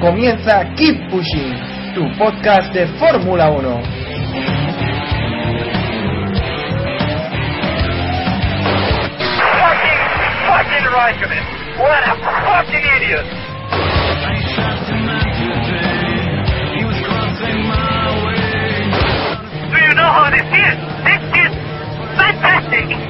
Comienza Keep Pushing, tu podcast de Fórmula 1. Fucking, fucking Raikkonen. What a fucking idiot. Do you know how this is? This is fantastic.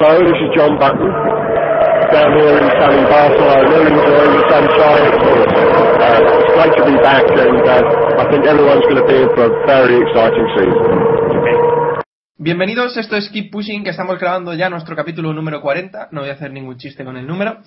Hello, this is John Button. Down here in sunny Barcelona, enjoying the sunshine. It's great to be back, and I think everyone's going to be in for a very exciting season. Bienvenidos, esto es Keep Pushing, que estamos grabando ya nuestro capítulo número 40. No voy a hacer ningún chiste con el número.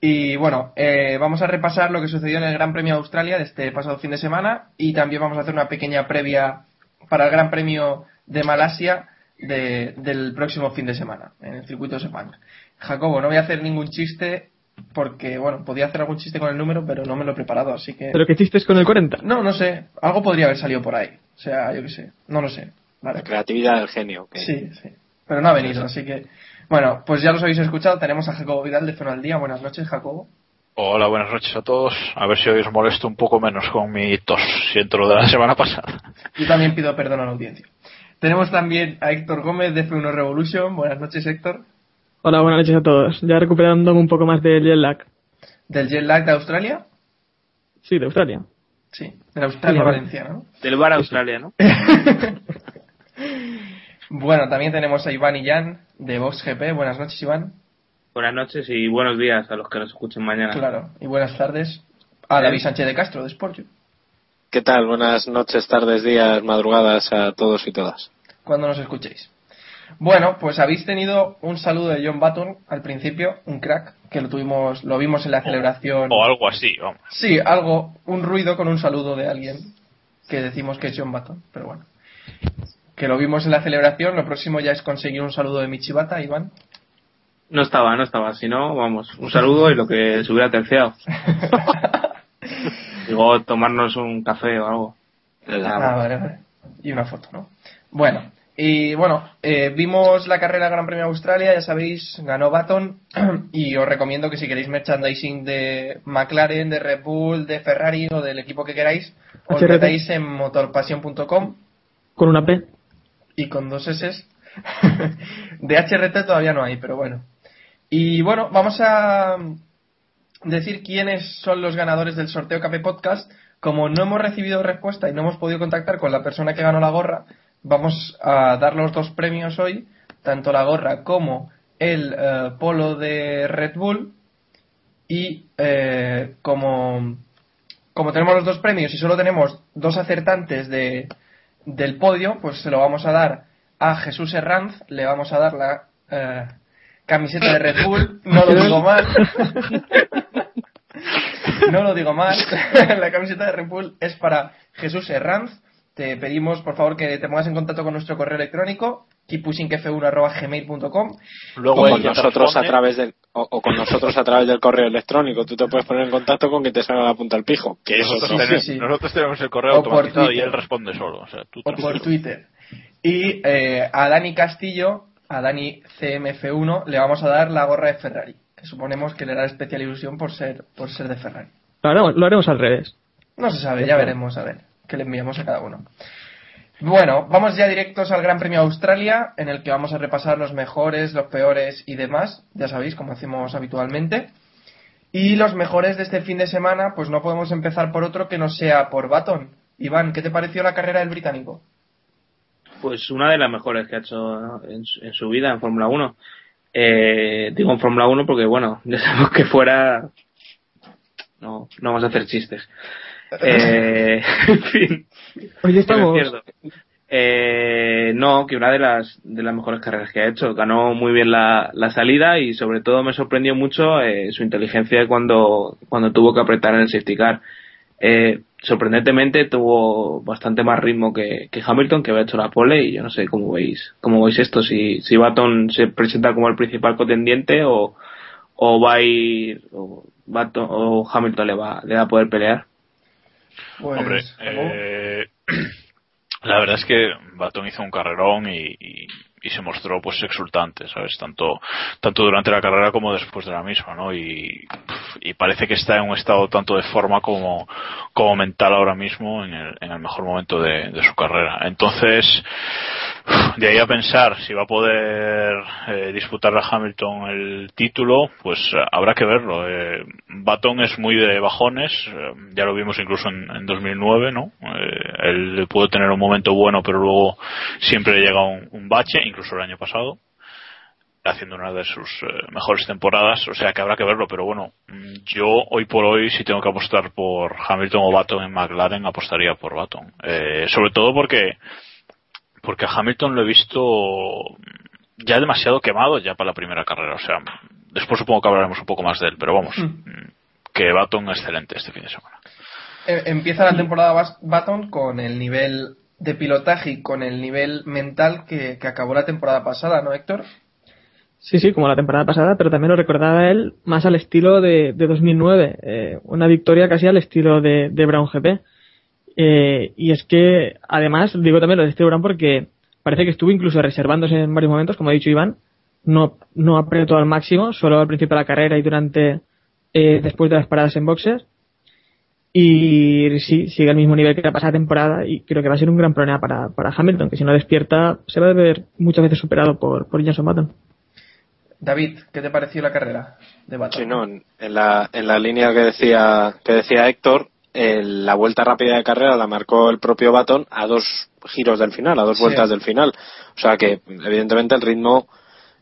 Y bueno, eh, vamos a repasar lo que sucedió en el Gran Premio de Australia de este pasado fin de semana y también vamos a hacer una pequeña previa para el Gran Premio de Malasia de- del próximo fin de semana en el circuito de Sepang. Jacobo, no voy a hacer ningún chiste porque, bueno, podía hacer algún chiste con el número, pero no me lo he preparado, así que... ¿Pero qué hiciste con el 40? No, no sé. Algo podría haber salido por ahí. O sea, yo qué sé. No lo sé. Vale. La creatividad del genio. Sí, sí. Pero no ha venido, así que. Bueno, pues ya los habéis escuchado. Tenemos a Jacobo Vidal de Zona al Día. Buenas noches, Jacobo. Hola, buenas noches a todos. A ver si hoy os molesto un poco menos con mi tos. Siento lo de la semana pasada. Yo también pido perdón a la audiencia. Tenemos también a Héctor Gómez de F1 Revolution. Buenas noches, Héctor. Hola, buenas noches a todos. Ya recuperándome un poco más del jet lag. Del jet lag de Australia. Sí, de Australia. Sí, de la Australia Sí, vale. Valenciana, ¿no? Del bar a Australia, ¿no? Bueno, también tenemos a Iván y Jan de Vox GP. Buenas noches, Iván. Buenas noches y buenos días a los que nos escuchen mañana. Claro. Y buenas tardes a David Sánchez de Castro de Sportju. ¿Qué tal? Buenas noches, tardes, días, madrugadas a todos y todas. cuando nos escuchéis. Bueno, pues habéis tenido un saludo de John Button al principio, un crack, que lo tuvimos, lo vimos en la celebración. O algo así, vamos. Sí, algo, un ruido con un saludo de alguien que decimos que es John Button, pero bueno. Que lo vimos en la celebración, lo próximo ya es conseguir un saludo de Michibata, Iván. No estaba, no estaba. Si no, vamos, un saludo y lo que se hubiera terciado. Digo, tomarnos un café o algo. Ah, vale, vale. Y una foto, ¿no? Bueno, y bueno, eh, vimos la carrera Gran Premio de Australia, ya sabéis, ganó Baton y os recomiendo que si queréis merchandising de McLaren, de Red Bull, de Ferrari o del equipo que queráis, os HRT. metáis en motorpasión.com Con una P. y con dos S. de HRT todavía no hay, pero bueno. Y bueno, vamos a decir quiénes son los ganadores del sorteo Café Podcast. Como no hemos recibido respuesta y no hemos podido contactar con la persona que ganó la gorra, vamos a dar los dos premios hoy, tanto la gorra como el eh, polo de Red Bull. Y eh, como, como tenemos los dos premios y solo tenemos dos acertantes de, del podio, pues se lo vamos a dar a Jesús Herranz, le vamos a dar la eh, camiseta de Red Bull, no lo digo mal. no lo digo mal. la camiseta de Red Bull es para Jesús Herranz. Te pedimos, por favor, que te pongas en contacto con nuestro correo electrónico, keeppushingf1.gmail.com. Luego O con nos nosotros a través del o, o con nosotros a través del correo electrónico. Tú te puedes poner en contacto con quien te salga la punta al pijo. Que eso Nosotros, sí, tenemos, sí, sí. nosotros tenemos el correo O por automatizado y Twitter. él responde solo. O sea, tú o por. Twitter. Y eh, a Dani Castillo, a Dani CMF1, le vamos a dar la gorra de Ferrari, que suponemos que le hará especial ilusión por ser, por ser de Ferrari. Lo haremos, lo haremos al revés. No se sabe, ya veremos, a ver, que le enviamos a cada uno. Bueno, vamos ya directos al Gran Premio de Australia, en el que vamos a repasar los mejores, los peores y demás, ya sabéis, como hacemos habitualmente. Y los mejores de este fin de semana, pues no podemos empezar por otro que no sea por Baton. Iván, ¿qué te pareció la carrera del británico? Pues una de las mejores que ha hecho en, su- en su vida en Fórmula 1. Eh, digo en Fórmula 1 porque, bueno, ya sabemos que fuera. No, no vamos a hacer chistes. Eh, en fin. Hoy estamos. Eh, no, que una de las de las mejores carreras que ha hecho. Ganó muy bien la, la salida y sobre todo me sorprendió mucho eh, su inteligencia cuando, cuando tuvo que apretar en el safety car. Eh, sorprendentemente tuvo bastante más ritmo que, que Hamilton, que había hecho la pole, y yo no sé cómo veis, cómo veis esto, si, si Baton se presenta como el principal contendiente o, o va a ir, o, Baton, o Hamilton le va, le va a poder pelear. Pues, Hombre, eh, la verdad es que Baton hizo un carrerón y, y- y se mostró pues exultante, ¿sabes? Tanto, tanto durante la carrera como después de la misma, ¿no? Y, y parece que está en un estado tanto de forma como, como mental ahora mismo en el, en el mejor momento de, de su carrera. Entonces, de ahí a pensar si va a poder eh, disputar a Hamilton el título, pues eh, habrá que verlo. Eh, Baton es muy de bajones, eh, ya lo vimos incluso en, en 2009, ¿no? Él pudo tener un momento bueno, pero luego siempre llega un, un bache, incluso el año pasado, haciendo una de sus mejores temporadas, o sea que habrá que verlo, pero bueno, mm, yo hoy por hoy si tengo que apostar por Hamilton o Baton en McLaren, apostaría por Baton. Sobre todo porque porque a Hamilton lo he visto ya demasiado quemado ya para la primera carrera. O sea, después supongo que hablaremos un poco más de él, pero vamos, mm, que Baton excelente este fin de semana. Eh, Empieza la temporada Baton con el nivel de pilotaje y con el nivel mental que, que acabó la temporada pasada, ¿no, Héctor? Sí, sí, como la temporada pasada, pero también lo recordaba él más al estilo de, de 2009. eh, una victoria casi al estilo de, de Brown GP. Eh, y es que, además, digo también lo de Steve Brown porque parece que estuvo incluso reservándose en varios momentos, como ha dicho Iván. No, no apretó al máximo, solo al principio de la carrera y durante, eh, después de las paradas en boxes. Y sí, sigue al mismo nivel que la pasada temporada y creo que va a ser un gran problema para, para Hamilton, que si no despierta se va a ver muchas veces superado por, por Jenson Button. David, ¿qué te pareció la carrera de Baton? Sí, no, en, en la, en la línea que decía, que decía Héctor, el- la vuelta rápida de carrera la marcó el propio Baton a dos giros del final, a dos Sí. vueltas del final. O sea que, evidentemente, el ritmo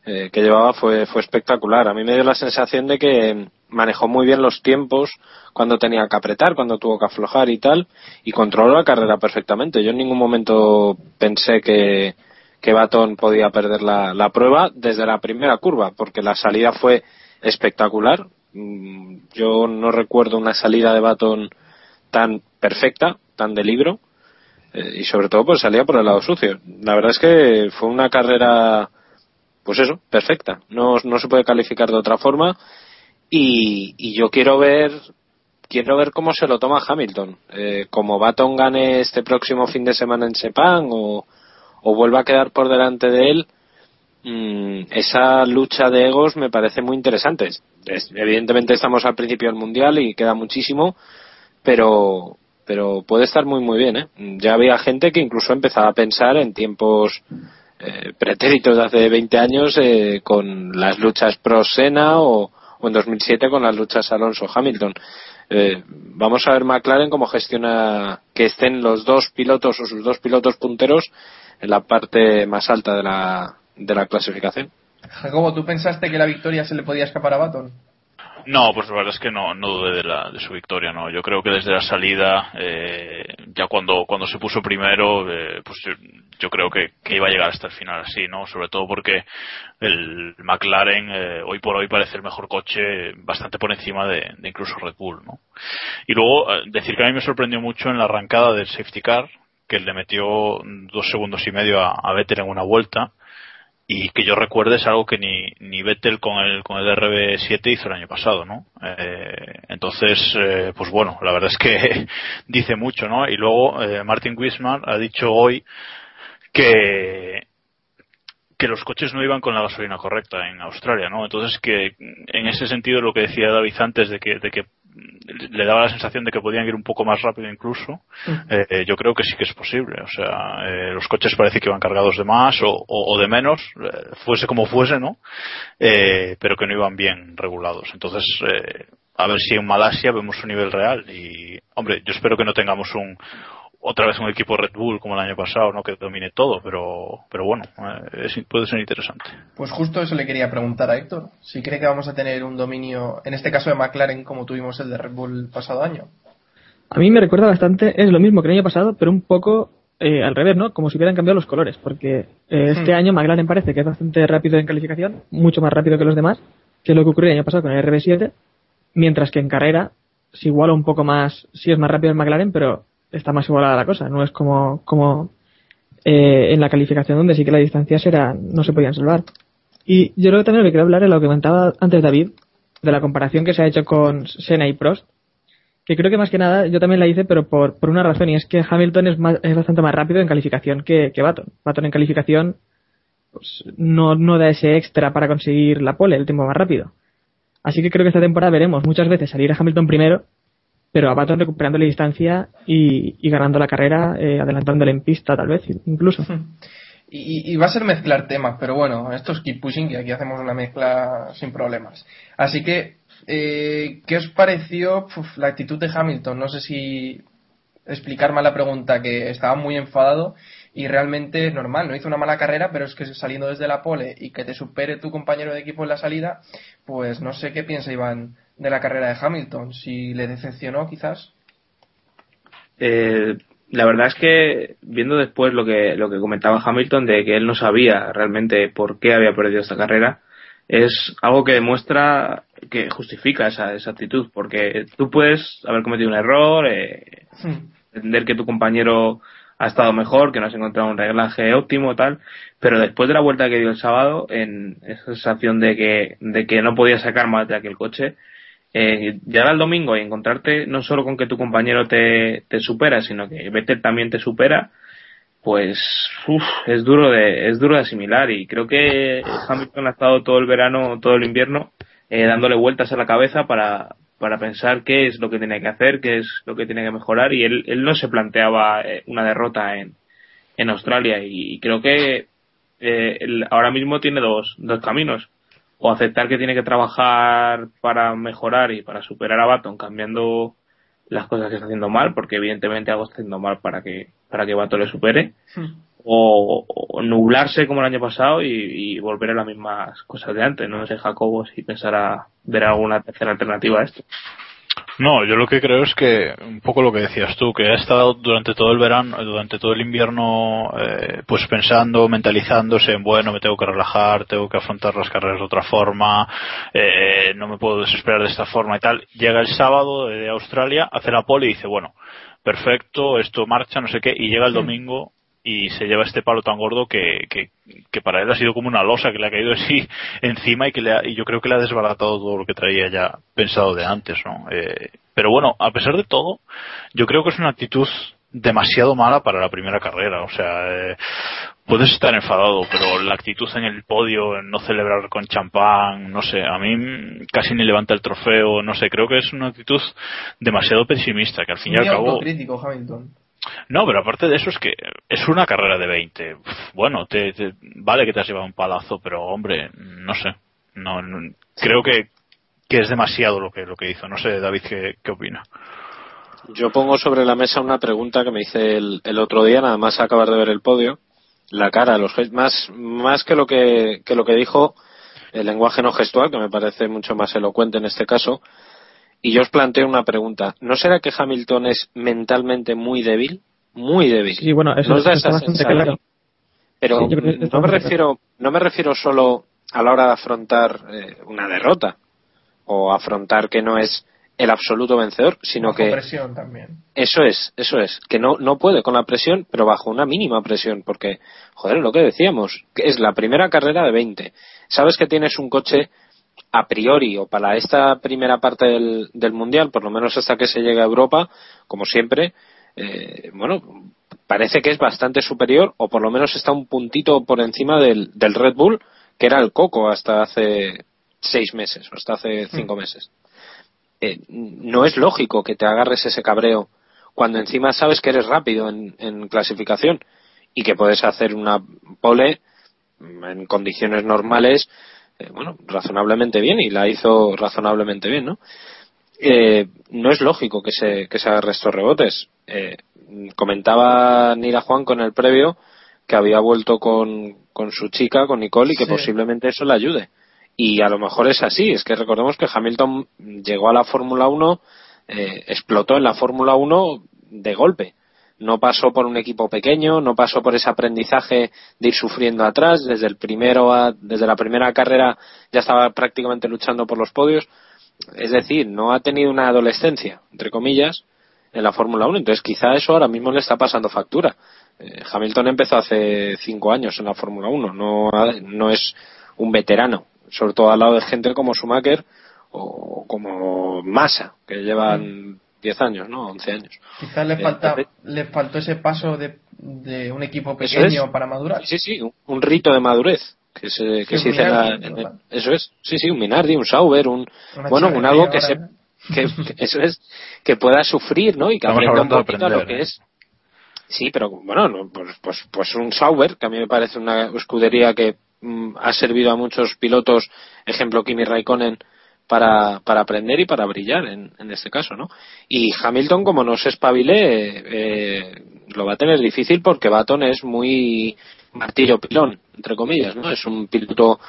eh, que llevaba fue, fue espectacular. A mí me dio la sensación de que manejó muy bien los tiempos cuando tenía que apretar, cuando tuvo que aflojar y tal, y controló la carrera perfectamente. Yo en ningún momento pensé que, que Baton podía perder la, la prueba desde la primera curva, porque la salida fue espectacular. Mm, Yo no recuerdo una salida de Baton tan perfecta, tan de libro, eh, y sobre todo pues salía por el lado sucio. La verdad es que fue una carrera, pues eso, perfecta. No, no se puede calificar de otra forma. Y, y yo quiero ver quiero ver cómo se lo toma Hamilton. Eh, como Baton gane este próximo fin de semana en Sepang o, o vuelva a quedar por delante de él, mm, esa lucha de egos me parece muy interesante. Es- evidentemente estamos al principio del mundial y queda muchísimo, pero pero puede estar muy muy bien. ¿eh? Ya había gente que incluso empezaba a pensar en tiempos eh, pretéritos de hace 20 años eh, con las luchas pro Sena o, o en 2007 con las luchas Alonso Hamilton. Eh, vamos a ver McLaren cómo gestiona que estén los dos pilotos o sus dos pilotos punteros en la parte más alta de la, de la clasificación. Jacobo, ¿tú pensaste que la victoria se le podía escapar a Baton? No, pues la verdad es que no, no dudé de, la, de su victoria, no. Yo creo que desde la salida, eh, ya cuando, cuando se puso primero, eh, pues yo, yo creo que, que iba a llegar hasta el final así, ¿no? Sobre todo porque el McLaren eh, hoy por hoy parece el mejor coche bastante por encima de, de incluso Red Bull, ¿no? Y luego eh, decir que a mí me sorprendió mucho en la arrancada del safety car, que le metió dos segundos y medio a, a Vettel en una vuelta y que yo recuerde es algo que ni, ni Vettel con el, con el RB7 hizo el año pasado, ¿no? Eh, entonces, eh, pues bueno, la verdad es que dice mucho, ¿no? Y luego eh, Martin Wismar ha dicho hoy que que los coches no iban con la gasolina correcta en Australia, ¿no? Entonces que en ese sentido lo que decía David antes de que, de que le daba la sensación de que podían ir un poco más rápido incluso, eh, eh, yo creo que sí que es posible. O sea, eh, los coches parece que iban cargados de más o, o, de menos, eh, fuese como fuese, ¿no? Eh, pero que no iban bien regulados. Entonces, eh, a ver si en Malasia vemos un nivel real. Y, hombre, yo espero que no tengamos un, otra vez un equipo Red Bull como el año pasado, ¿no? Que domine todo, pero, pero bueno, eh, es- puede ser interesante. Pues justo eso le quería preguntar a Héctor. Si cree que vamos a tener un dominio, en este caso de McLaren, como tuvimos el de Red Bull el pasado año. A mí me recuerda bastante, es lo mismo que el año pasado, pero un poco eh, al revés, ¿no? Como si hubieran cambiado los colores, porque eh, este Hmm. año McLaren parece que es bastante rápido en calificación, mucho más rápido que los demás, que es lo que ocurrió el año pasado con el RB7, mientras que en carrera se iguala un poco más, sí es más rápido el McLaren, pero está más igualada la cosa, no es como, como eh, en la calificación donde sí que las distancias eran, no se podían salvar. Y yo creo que también lo que quiero hablar es lo que comentaba antes David, de la comparación que se ha hecho con Senna y Prost, que creo que más que nada yo también la hice, pero por, por una razón, y es que Hamilton es, más- es bastante más rápido en calificación que, que Baton. Baton en calificación pues, no, no da ese extra para conseguir la pole, el tiempo más rápido. Así que creo que esta temporada veremos muchas veces salir a Hamilton primero, pero a Baton recuperando la distancia y, y ganando la carrera, eh, adelantándole en pista tal vez, incluso. Y, y va a ser mezclar temas, pero bueno, esto es keep pushing y aquí hacemos una mezcla sin problemas. Así que, eh, ¿qué os pareció la actitud de Hamilton? No sé si explicar mal la pregunta, que estaba muy enfadado y realmente es normal, no hizo una mala carrera, pero es que saliendo desde la pole y que te supere tu compañero de equipo en la salida, pues no sé qué piensa Iván de la carrera de Hamilton, si le decepcionó quizás. Eh, la verdad es que viendo después lo que lo que comentaba Hamilton de que él no sabía realmente por qué había perdido esta carrera es algo que demuestra que justifica esa, esa actitud porque tú puedes haber cometido un error eh, entender que tu compañero ha estado mejor que no has encontrado un reglaje óptimo tal pero después de la vuelta que dio el sábado en esa sensación de que de que no podía sacar más de aquel coche eh, llegar al domingo y encontrarte no solo con que tu compañero te, te supera, sino que Vettel también te supera, pues es duro de es duro de asimilar. Y creo que Hamilton ha estado todo el verano, todo el invierno eh, dándole vueltas a la cabeza para para pensar qué es lo que tiene que hacer, qué es lo que tiene que mejorar y él, él no se planteaba eh, una derrota en, en Australia y creo que eh, ahora mismo tiene dos, dos caminos. O aceptar que tiene que trabajar para mejorar y para superar a Baton cambiando las cosas que está haciendo mal, porque evidentemente algo está haciendo mal para que para que Baton le supere, o, o nublarse como el año pasado y, y volver a las mismas cosas de antes, no sé Jacobo si pensará ver alguna tercera alternativa a esto. No, yo lo que creo es que un poco lo que decías tú, que ha estado durante todo el verano, durante todo el invierno, eh, pues pensando, mentalizándose en bueno, me tengo que relajar, tengo que afrontar las carreras de otra forma, eh, no me puedo desesperar de esta forma y tal. Llega el sábado de Australia, hace la pole y dice bueno, perfecto, esto marcha, no sé qué, y llega el domingo y se lleva este palo tan gordo que, que, que para él ha sido como una losa que le ha caído así encima y que le ha- y yo creo que le ha desbaratado todo lo que traía ya pensado de antes, ¿no? Eh, pero bueno, a pesar de todo, yo creo que es una actitud demasiado mala para la primera carrera, o sea, eh, puedes estar enfadado, pero la actitud en el podio, en no celebrar con champán, no sé, a mí casi ni levanta el trofeo, no sé, creo que es una actitud demasiado pesimista, que al fin y al cabo... autocrítico Hamilton. No, pero aparte de eso es que es una carrera de 20. Uf, Bueno, te, te- vale que te has llevado un palazo, pero hombre, no sé. No, no- creo que, que es demasiado lo que lo que hizo. No sé, David, ¿qué, qué opina? Yo pongo sobre la mesa una pregunta que me hice el, el otro día, nada más acabar de ver el podio. La cara, los más, más que lo que, que lo que dijo, el lenguaje no gestual, que me parece mucho más elocuente en este caso. Y yo os planteo una pregunta. ¿No será que Hamilton es mentalmente muy débil? Muy débil. Sí, bueno, eso ¿No os da está esa bastante sensación? claro. Pero Sí, no me refiero, no me refiero solo a la hora de afrontar eh, una derrota o afrontar que no es el absoluto vencedor, sino Bajo que presión también. eso es, eso es, que no, no puede con la presión, pero bajo una mínima presión, porque, joder, lo que decíamos, que es la primera carrera de 20. Sabes que tienes un coche a priori o para esta primera parte del, del mundial, por lo menos hasta que se llegue a Europa, como siempre, eh, bueno, parece que es bastante superior o por lo menos está un puntito por encima del, del Red Bull, que era el coco hasta hace seis meses o hasta hace cinco meses. eh, no es lógico que te agarres ese cabreo cuando encima sabes que eres rápido en, en clasificación y que puedes hacer una pole en condiciones normales, eh, bueno, razonablemente bien y la hizo razonablemente bien, ¿no? Eh, no es lógico que se, que se agarre estos rebotes. Eh, comentaba Nira Juan con el previo que había vuelto con, con su chica, con Nicole, y que Sí. posiblemente eso le ayude. Y a lo mejor es así. Es que recordemos que Hamilton llegó a la Fórmula 1, eh, explotó en la Fórmula 1 de golpe. No pasó por un equipo pequeño, no pasó por ese aprendizaje de ir sufriendo atrás. Desde el primero desde la primera carrera ya estaba prácticamente luchando por los podios. Es decir, no ha tenido una adolescencia, entre comillas, en la Fórmula 1. Entonces, quizá eso ahora mismo le está pasando factura. Eh, Hamilton empezó hace cinco años en la Fórmula 1, no, no es un veterano, sobre todo al lado de gente como Schumacher o como Massa, que llevan 10 años, ¿no? 11 años. Quizás le, Eh, falta, entonces- le faltó ese paso de, de un equipo pequeño es. para madurar. Sí, sí, un, un rito de madurez. Que se, que Sí, se dice en la- Minardi, en- eso es, sí, sí, un Minardi, un Sauber, un, Una bueno, un algo que ahora, se, ¿no? que, que eso es, que pueda sufrir, ¿no? Y que Estamos aprenda un poquito a lo aprender, que ¿eh? es. Sí, pero bueno, no, pues, pues, pues un Sauber, que a mí me parece una escudería que mm, ha servido a muchos pilotos, ejemplo Kimi Raikkonen, para, para aprender y para brillar en, en este caso, ¿no? Y Hamilton, como no se espabile, eh, lo va a tener difícil porque Baton es muy martillo pilón, entre comillas, ¿no? Es un piloto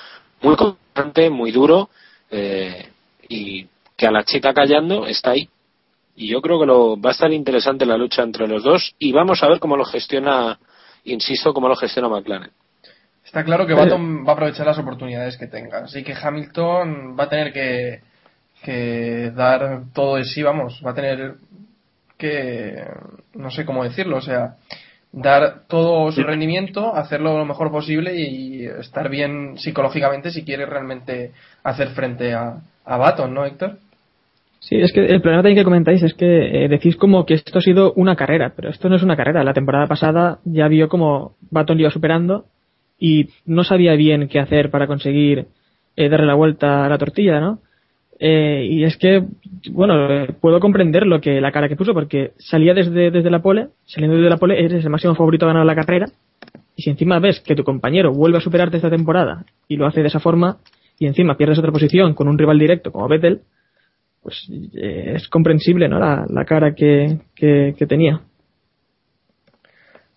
muy constante, muy duro, eh, y que a la chica callando está ahí. Y yo creo que lo, va a estar interesante la lucha entre los dos y vamos a ver cómo lo gestiona, insisto, cómo lo gestiona McLaren. Está claro que Baton va a aprovechar las oportunidades que tenga. Así que Hamilton va a tener que, que dar todo de sí, vamos. Va a tener que, no sé cómo decirlo, o sea, dar todo su rendimiento, hacerlo lo mejor posible y estar bien psicológicamente si quiere realmente hacer frente a, a Baton, ¿no, Héctor? Sí, es que el problema también que comentáis es que eh, decís como que esto ha sido una carrera, pero esto no es una carrera. La temporada pasada ya vio como Baton iba superando y no sabía bien qué hacer para conseguir eh, darle la vuelta a la tortilla, ¿no? Eh, y es que, bueno, puedo comprender lo que la cara que puso porque salía desde, desde la pole, saliendo desde la pole, eres el máximo favorito a ganar la carrera y si encima ves que tu compañero vuelve a superarte esta temporada y lo hace de esa forma y encima pierdes otra posición con un rival directo como Vettel, pues eh, es comprensible, ¿no? La, la cara que, que tenía.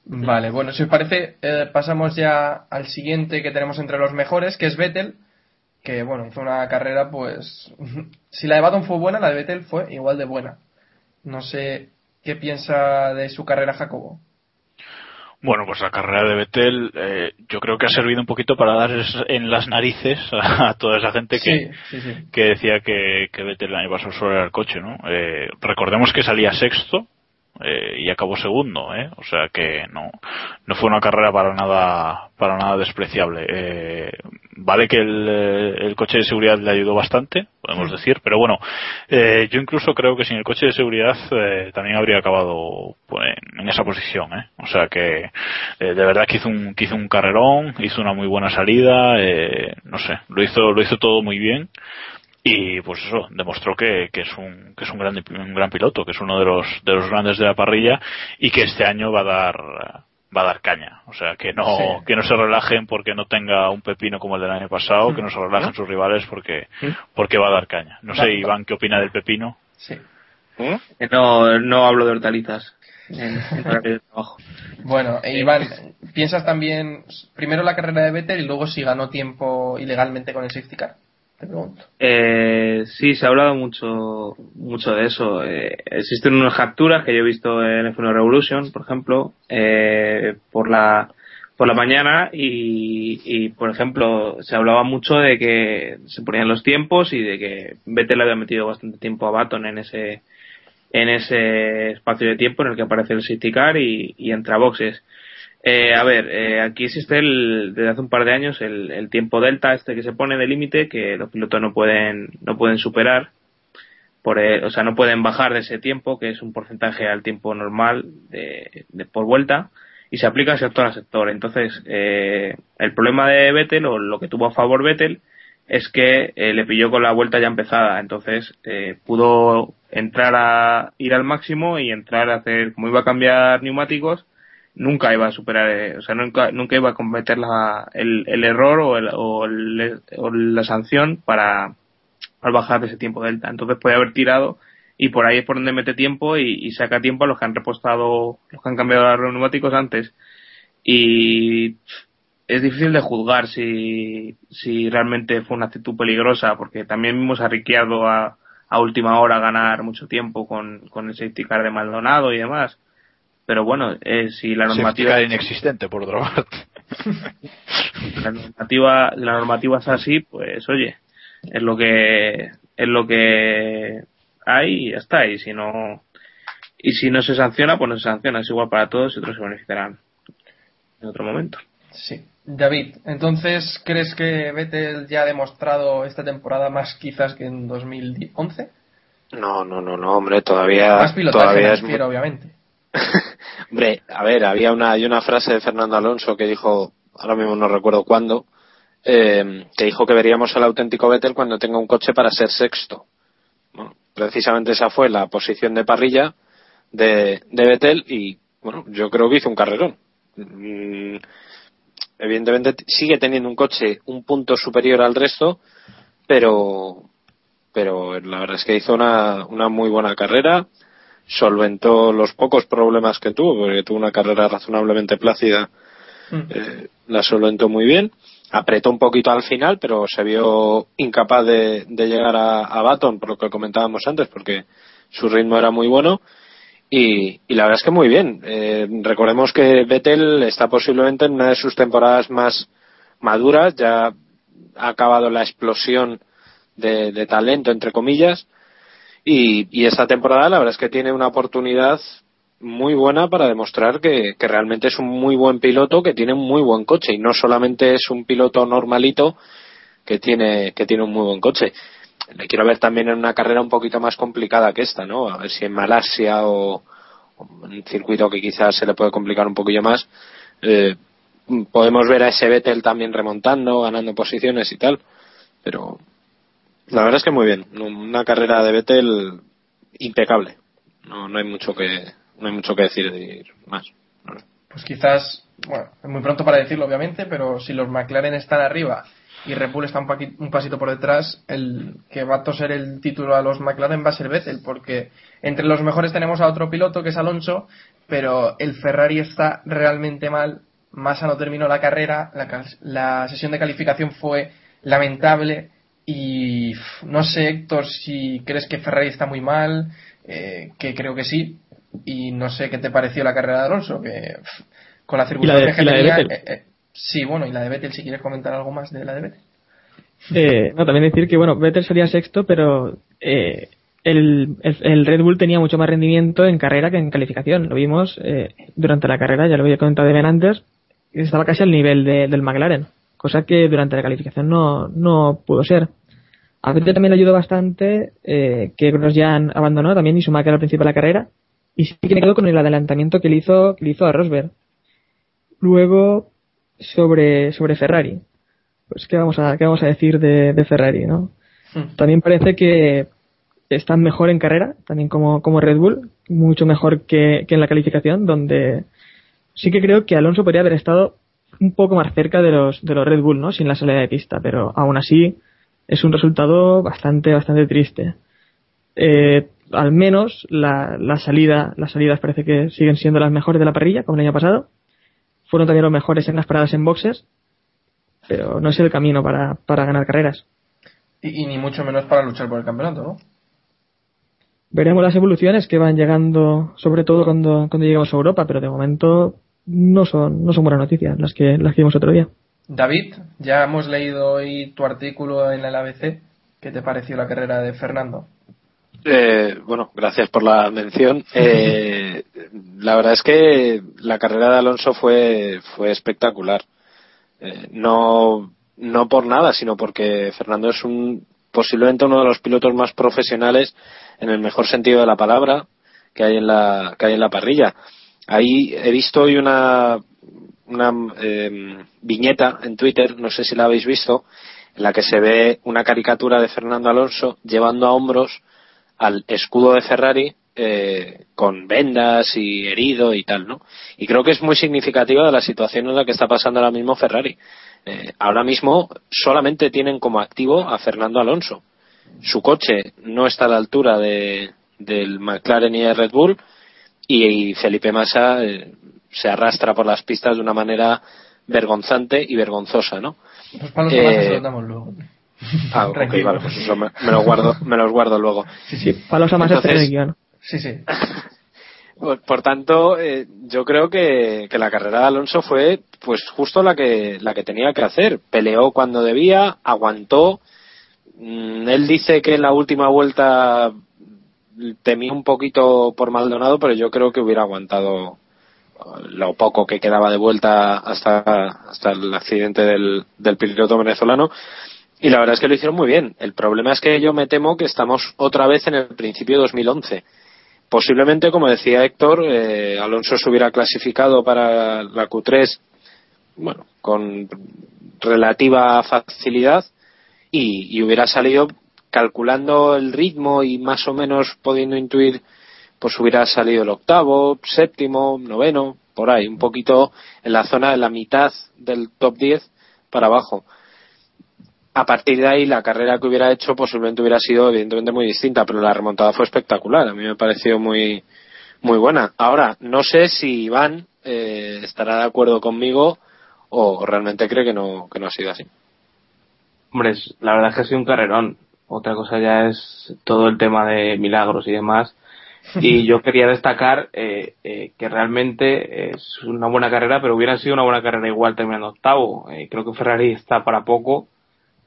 Vale, bueno, si os parece, eh, pasamos ya al siguiente que tenemos entre los mejores, que es Vettel, que bueno, hizo una carrera, pues, si la de Baton fue buena, la de Vettel fue igual de buena. No sé qué piensa de su carrera Jacobo. Bueno, pues la carrera de Vettel eh, yo creo que ha servido un poquito para dar en las narices a, a toda esa gente que, Sí, sí, sí. que decía que, que Vettel el año pasado solo era el coche, ¿no? Eh, recordemos que salía sexto eh, y acabó segundo, ¿eh? O sea que no, no fue una carrera para nada, para nada despreciable. Eh, vale que el, eh, el coche de seguridad le ayudó bastante, podemos decir, pero bueno, eh, yo incluso creo que sin el coche de seguridad eh, también habría acabado pues, en, esa posición, ¿eh? O sea que eh, de verdad que hizo un, que hizo un carrerón, hizo una muy buena salida, eh, no sé, lo hizo, lo hizo todo muy bien y pues eso demostró que, que es un que es un gran un gran piloto que es uno de los de los grandes de la parrilla y que este año va a dar va a dar caña o sea que no Sí. que no se relajen porque no tenga un pepino como el del año pasado que no se relajen sus rivales porque porque va a dar caña no sé Iván qué opina del pepino Sí. Eh, No, no hablo de hortalizas en, en horario de trabajo. Bueno, e Iván, ¿piensas también primero la carrera de Vettel y luego si ganó tiempo ilegalmente con el safety car? Eh, sí, se ha hablado mucho, mucho de eso. Eh, existen unas capturas que yo he visto en F1 Revolution, por ejemplo, eh, por la por la mañana y, por ejemplo, se hablaba mucho de que se ponían los tiempos y de que Vettel había metido bastante tiempo a Baton en ese en ese espacio de tiempo en el que aparece el safety y, entra boxes. Eh, a ver, eh, aquí existe el, desde hace un par de años el, el tiempo delta este que se pone de límite que los pilotos no pueden no pueden superar. Por el- o sea no pueden bajar de ese tiempo que es un porcentaje al tiempo normal de, de por vuelta y se aplica sector a sector. Entonces eh, el problema de Vettel o lo que tuvo a favor Vettel es que eh, le pilló con la vuelta ya empezada, entonces eh, pudo entrar a ir al máximo y entrar a hacer, como iba a cambiar neumáticos, nunca iba a superar, eh, o sea, nunca, nunca iba a cometer la, el, el error o, el, o, el- o la sanción para al bajar de ese tiempo delta. Entonces puede haber tirado y por ahí es por donde mete tiempo y, saca tiempo a los que han repostado, los que han cambiado los neumáticos antes. Y es difícil de juzgar si, si realmente fue una actitud peligrosa, porque también vimos a Ricciardo a, a última hora ganar mucho tiempo con, con el safety car de Maldonado y demás. Pero bueno, eh, si la normativa, car inexistente, por otra parte. la normativa, la normativa es así, pues oye, es lo que, es lo que hay y ya está. Y si no, y si no se sanciona, pues no se sanciona. Es igual para todos y otros se beneficiarán en otro momento. Sí. David, entonces, ¿crees que Vettel ya ha demostrado esta temporada más quizás que en 2011? No, no, no, no, hombre, todavía, más pilotaje, todavía me es muy- obviamente. Hombre, a ver, había una, hay una frase de Fernando Alonso que dijo, ahora mismo no recuerdo cuándo, eh, que dijo que veríamos al auténtico Vettel cuando tenga un coche para ser sexto. Bueno, precisamente esa fue la posición de parrilla de, de Vettel y, bueno, yo creo que hizo un carrerón. Mm, evidentemente sigue teniendo un coche un punto superior al resto, pero, pero la verdad es que hizo una, una muy buena carrera solventó los pocos problemas que tuvo, porque tuvo una carrera razonablemente plácida, eh, la solventó muy bien, apretó un poquito al final, pero se vio incapaz de, de llegar a, a Baton, por lo que comentábamos antes, porque su ritmo era muy bueno. Y, y la verdad es que muy bien. Eh, recordemos que Vettel está posiblemente en una de sus temporadas más maduras, ya ha acabado la explosión de, de talento, entre comillas, y, y esta temporada la verdad es que tiene una oportunidad muy buena para demostrar que, realmente es un muy buen piloto que tiene un muy buen coche. Y no solamente es un piloto normalito que tiene que tiene un muy buen coche. Le quiero ver también en una carrera un poquito más complicada que esta no a ver si en Malasia o, o un circuito que quizás se le puede complicar un poquillo más eh, podemos ver a ese Vettel también remontando ganando posiciones y tal. Pero la verdad es que muy bien. Una carrera de Vettel impecable. No, no hay mucho que no hay mucho que decir más. Pues quizás, bueno, es muy pronto para decirlo obviamente, pero si los McLaren están arriba y Red está un, un pasito por detrás, el que va a toser el título a los McLaren va a ser Vettel, porque entre los mejores tenemos a otro piloto que es Alonso, pero el Ferrari está realmente mal. Massa no terminó la carrera, la, la sesión de calificación fue lamentable y no sé Héctor si crees que Ferrari está muy mal, eh, que creo que sí, y no sé qué te pareció la carrera de Alonso, que con la circunstancia que tenía, eh, eh, sí, bueno, y la de Vettel, si quieres comentar algo más de la de Vettel. Eh, no, también decir que, bueno, Vettel sería sexto, pero eh, el, el, el Red Bull tenía mucho más rendimiento en carrera que en calificación. Lo vimos eh, durante la carrera, ya lo había comentado de Ben antes, estaba casi al nivel de- del McLaren, cosa que durante la calificación no, no pudo ser. A Vettel también le ayudó bastante eh, que Grosjean abandonó también y Schumacher al principio de la carrera, y sí que me quedo con el adelantamiento que le hizo, que le hizo a Rosberg. Luego, sobre, sobre Ferrari pues qué vamos a qué vamos a decir de, de Ferrari no también parece que están mejor en carrera también como, como Red Bull mucho mejor que, que en la calificación donde sí que creo que Alonso podría haber estado un poco más cerca de los de los Red Bull no sin la salida de pista pero aún así es un resultado bastante bastante triste Eh, al menos la, la salida las salidas parece que siguen siendo las mejores de la parrilla como el año pasado fueron también los mejores en las paradas en boxes pero no es el camino para, para ganar carreras. Y, y ni mucho menos para luchar por el campeonato, ¿no? Veremos las evoluciones que van llegando, sobre todo cuando, cuando lleguemos a Europa, pero de momento no son, no son buenas noticias las que, las que vimos otro día. David, ya hemos leído hoy tu artículo en el ABC. ¿Qué te pareció la carrera de Fernando? Eh, bueno, gracias por la mención. Eh, la verdad es que la carrera de Alonso fue, fue espectacular. Eh, no, no por nada, sino porque Fernando es un, posiblemente uno de los pilotos más profesionales en el mejor sentido de la palabra que hay en la, que hay en la parrilla. Ahí he visto hoy una, una eh, viñeta en Twitter, no sé si la habéis visto, en la que se ve una caricatura de Fernando Alonso llevando a hombros al escudo de Ferrari eh, con vendas y herido y tal, ¿no? Y creo que es muy significativa de la situación en la que está pasando ahora mismo Ferrari. Eh, ahora mismo solamente tienen como activo a Fernando Alonso. Su coche no está a la altura de, del McLaren y el Red Bull y, Felipe Massa eh, se arrastra por las pistas de una manera vergonzante y vergonzosa, ¿no? Los palos eh, se los damos luego. Ah, ok, vale, pues eso me, me, los guardo, me los guardo luego. Sí, sí, palos a más Entonces, guion. Sí, sí. Por, por tanto, eh, yo creo que, que, la carrera de Alonso fue pues justo la que, la que tenía que hacer. Peleó cuando debía, aguantó. Mm, él dice que en la última vuelta temí un poquito por Maldonado, pero yo creo que hubiera aguantado lo poco que quedaba de vuelta hasta, hasta el accidente del, del piloto venezolano. Y la verdad es que lo hicieron muy bien. El problema es que yo me temo que estamos otra vez en el principio de 2011. Posiblemente, como decía Héctor, eh, Alonso se hubiera clasificado para la Q3 bueno, con relativa facilidad y hubiera salido calculando el ritmo y más o menos pudiendo intuir, pues hubiera salido el octavo, séptimo, noveno, por ahí, un poquito en la zona de la mitad del top 10 para abajo. A partir de ahí, la carrera que hubiera hecho posiblemente hubiera sido evidentemente muy distinta, pero la remontada fue espectacular. A mí me pareció muy, muy buena. Ahora, no sé si Iván eh, estará de acuerdo conmigo o realmente cree que no, que no ha sido así. Hombre, la verdad es que ha sido un carrerón. Otra cosa ya es todo el tema de milagros y demás. Y yo quería destacar eh, eh, que realmente es una buena carrera, pero hubiera sido una buena carrera igual terminando octavo. Eh, creo que Ferrari está para poco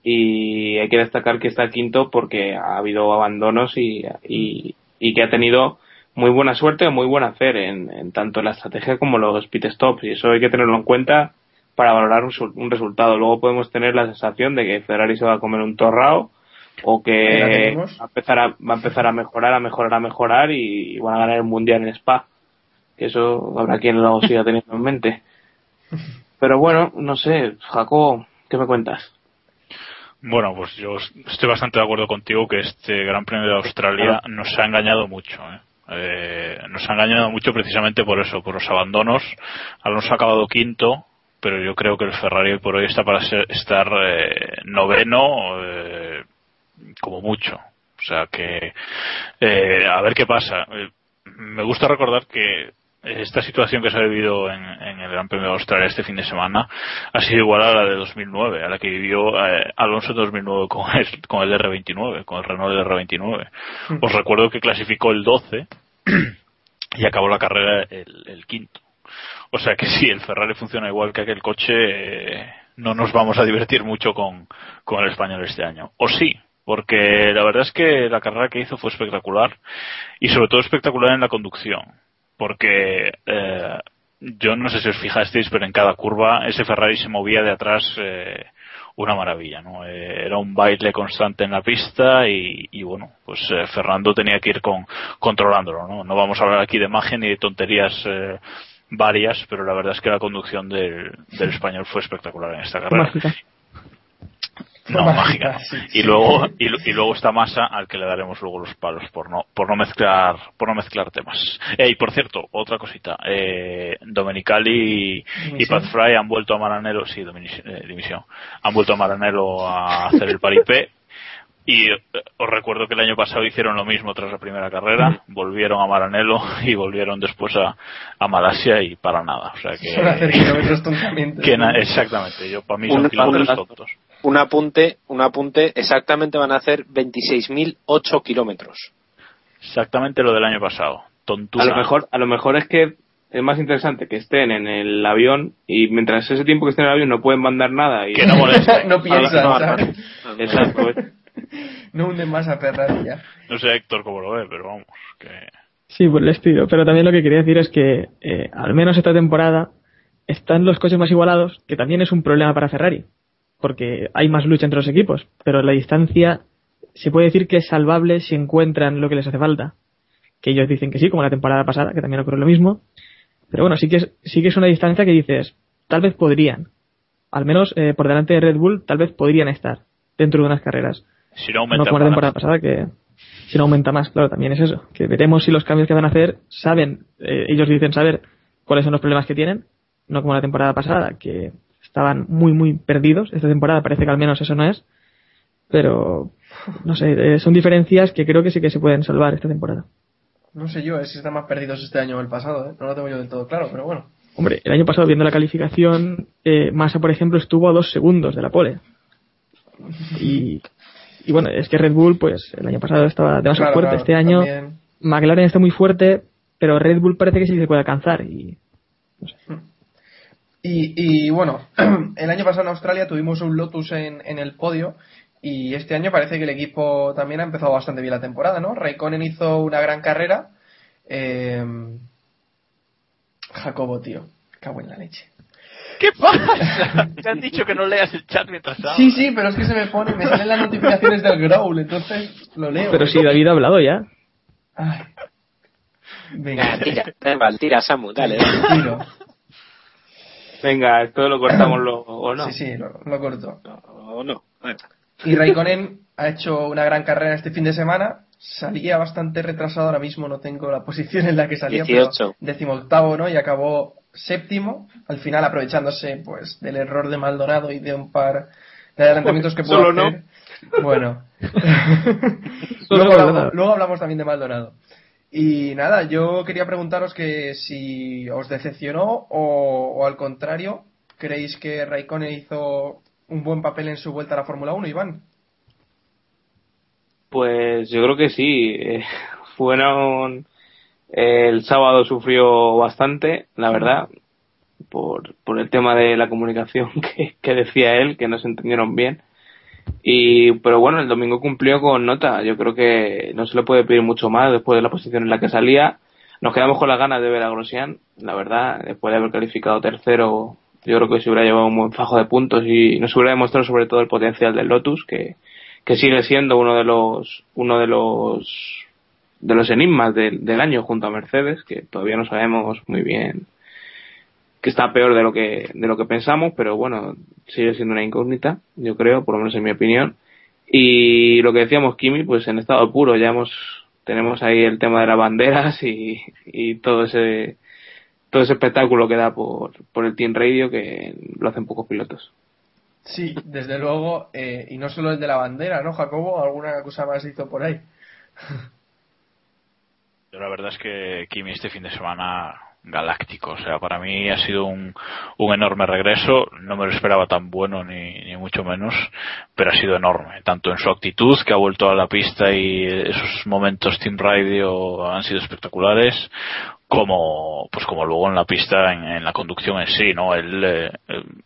y hay que destacar que está quinto porque ha habido abandonos y, y, y que ha tenido muy buena suerte o muy buen hacer en, en, tanto la estrategia como los pit stops y eso hay que tenerlo en cuenta para valorar un, un resultado. Luego podemos tener la sensación de que Ferrari se va a comer un torrao o que va a empezar a, va a empezar a mejorar, a mejorar, a mejorar y, van a ganar el mundial en Spa. Que eso habrá quien lo siga teniendo en mente. Pero bueno, no sé, Jacob, ¿qué me cuentas? Bueno, pues yo estoy bastante de acuerdo contigo que este Gran Premio de Australia nos ha engañado mucho. ¿eh? Eh, nos ha engañado mucho precisamente por eso, por los abandonos. Alonso ha acabado quinto, pero yo creo que el Ferrari por hoy está para ser, estar eh, noveno, eh, como mucho. O sea que, eh, a ver qué pasa. Eh, me gusta recordar que esta situación que se ha vivido en, en, el Gran Premio de Australia este fin de semana ha sido igual a la de 2009, a la que vivió eh, Alonso en 2009 con el, con el R29, con el Renault R29. Mm. Os recuerdo que clasificó el 12 y acabó la carrera el, el quinto. O sea que si el Ferrari funciona igual que aquel coche, eh, no nos vamos a divertir mucho con, con el español este año. O sí, porque la verdad es que la carrera que hizo fue espectacular y sobre todo espectacular en la conducción, porque eh, yo no sé si os fijasteis, pero en cada curva ese Ferrari se movía de atrás eh, una maravilla, ¿no? Eh, era un baile constante en la pista y, y bueno, pues eh, Fernando tenía que ir con, controlándolo, ¿no? No vamos a hablar aquí de imagen ni de tonterías eh, varias, pero la verdad es que la conducción del, español fue espectacular en esta carrera. No, mágica. Sí, y luego y, y, luego está Massa al que le daremos luego los palos por no por no mezclar por no mezclar temas. Eh, y por cierto, otra cosita, eh, Domenicali y, y Pat Fry han vuelto a Maranello, sí, eh, dimisión, han vuelto a Maranello a hacer el paripé y eh, os recuerdo que el año pasado hicieron lo mismo tras la primera carrera, volvieron a Maranello y volvieron después a, a Malasia y para nada. O sea que. que na, exactamente, yo para mí son kilómetros tontos un apunte, un apunte, exactamente van a hacer 26.008 kilómetros. Exactamente lo del año pasado. Tontura. A lo mejor, a lo mejor es que es más interesante que estén en el avión y mientras ese tiempo que estén en el avión no pueden mandar nada y que no molesten. no piensan, no, Exacto. no hunden más a Ferrari ya. No sé Héctor cómo lo ve, pero vamos, que... Sí, pues les pido. Pero también lo que quería decir es que, eh, al menos esta temporada, están los coches más igualados, que también es un problema para Ferrari porque hay más lucha entre los equipos, pero la distancia se puede decir que es salvable si encuentran lo que les hace falta. Que ellos dicen que sí, como la temporada pasada, que también ocurre lo mismo. Pero bueno, sí que es, sí que es una distancia que dices, tal vez podrían. Al menos eh, por delante de Red Bull, tal vez podrían estar. dentro de unas carreras. Si no aumenta no como la temporada pasada que si no aumenta más, claro, también es eso. Que veremos si los cambios que van a hacer saben, eh, ellos dicen saber cuáles son los problemas que tienen, no como la temporada pasada, que estaban muy, muy perdidos. Esta temporada parece que al menos eso no es. Pero, no sé, eh, son diferencias que creo que sí que se pueden salvar esta temporada. No sé yo, eh, si están más perdidos este año o el pasado, ¿eh? No lo tengo yo del todo claro, pero bueno. Hombre, el año pasado, viendo la calificación, eh, Massa, por ejemplo, estuvo a dos segundos de la pole. Y, y bueno, es que Red Bull, pues el año pasado estaba demasiado Claro, fuerte. claro, este año también. McLaren está muy fuerte, pero Red Bull parece que sí se puede alcanzar. Y Y, y bueno, el año pasado en Australia tuvimos un Lotus en, en el podio y este año parece que el equipo también ha empezado bastante bien la temporada, ¿no? Raikkonen hizo una gran carrera. Eh, Jacobo, tío, cago en la leche. ¿Qué pasa? Te han dicho que no leas el chat mientras hablas. Sí, sí, pero es que se me pone, me salen las notificaciones del Growl, entonces lo leo. pero sí, David ha hablado ya. Ay. Venga, tira, tira, tira, Samu, dale. tiro. Venga, esto lo cortamos lo, o no. Sí, sí, lo, lo corto. O no. Y Raikkonen ha hecho una gran carrera este fin de semana. Salía bastante retrasado ahora mismo, no tengo la posición en la que salía, 18. pero decimoctavo, ¿no? Y acabó séptimo, al final aprovechándose pues del error de Maldonado y de un par de adelantamientos que pudo Solo hacer. Bueno. Solo luego, hablamos, luego hablamos también de Maldonado. Y nada, yo quería preguntaros que si os decepcionó o, o al contrario, creéis que Raikkonen hizo un buen papel en su vuelta a la Fórmula 1, Iván. Pues yo creo que sí. Eh, fueron. El sábado sufrió bastante, la verdad, por, por el tema de la comunicación que, que decía él, que no se entendieron bien. Y, pero bueno, el domingo cumplió con nota. Yo creo que no se le puede pedir mucho más después de la posición en la que salía. Nos quedamos con las ganas de ver a Grosjean, la verdad, después de haber calificado tercero. Yo creo que se hubiera llevado un buen fajo de puntos y nos hubiera demostrado sobre todo el potencial del Lotus, que, que sigue siendo uno de los uno de los de los enigmas del, del año junto a Mercedes que todavía no sabemos muy bien que está peor de lo que de lo que pensamos pero bueno sigue siendo una incógnita yo creo por lo menos en mi opinión y lo que decíamos Kimi pues en estado puro ya hemos tenemos ahí el tema de las banderas y, y todo ese todo ese espectáculo que da por, por el Team Radio que lo hacen pocos pilotos Sí, desde luego, eh, y no solo el de la bandera, ¿no, Jacobo? ¿Alguna cosa más hizo por ahí? Yo la verdad es que Kimi este fin de semana galáctico, o sea, para mí ha sido un, un enorme regreso, no me lo esperaba tan bueno ni, ni mucho menos, pero ha sido enorme, tanto en su actitud, que ha vuelto a la pista y esos momentos Team Radio han sido espectaculares, como pues como luego en la pista en, en la conducción en sí no él, eh,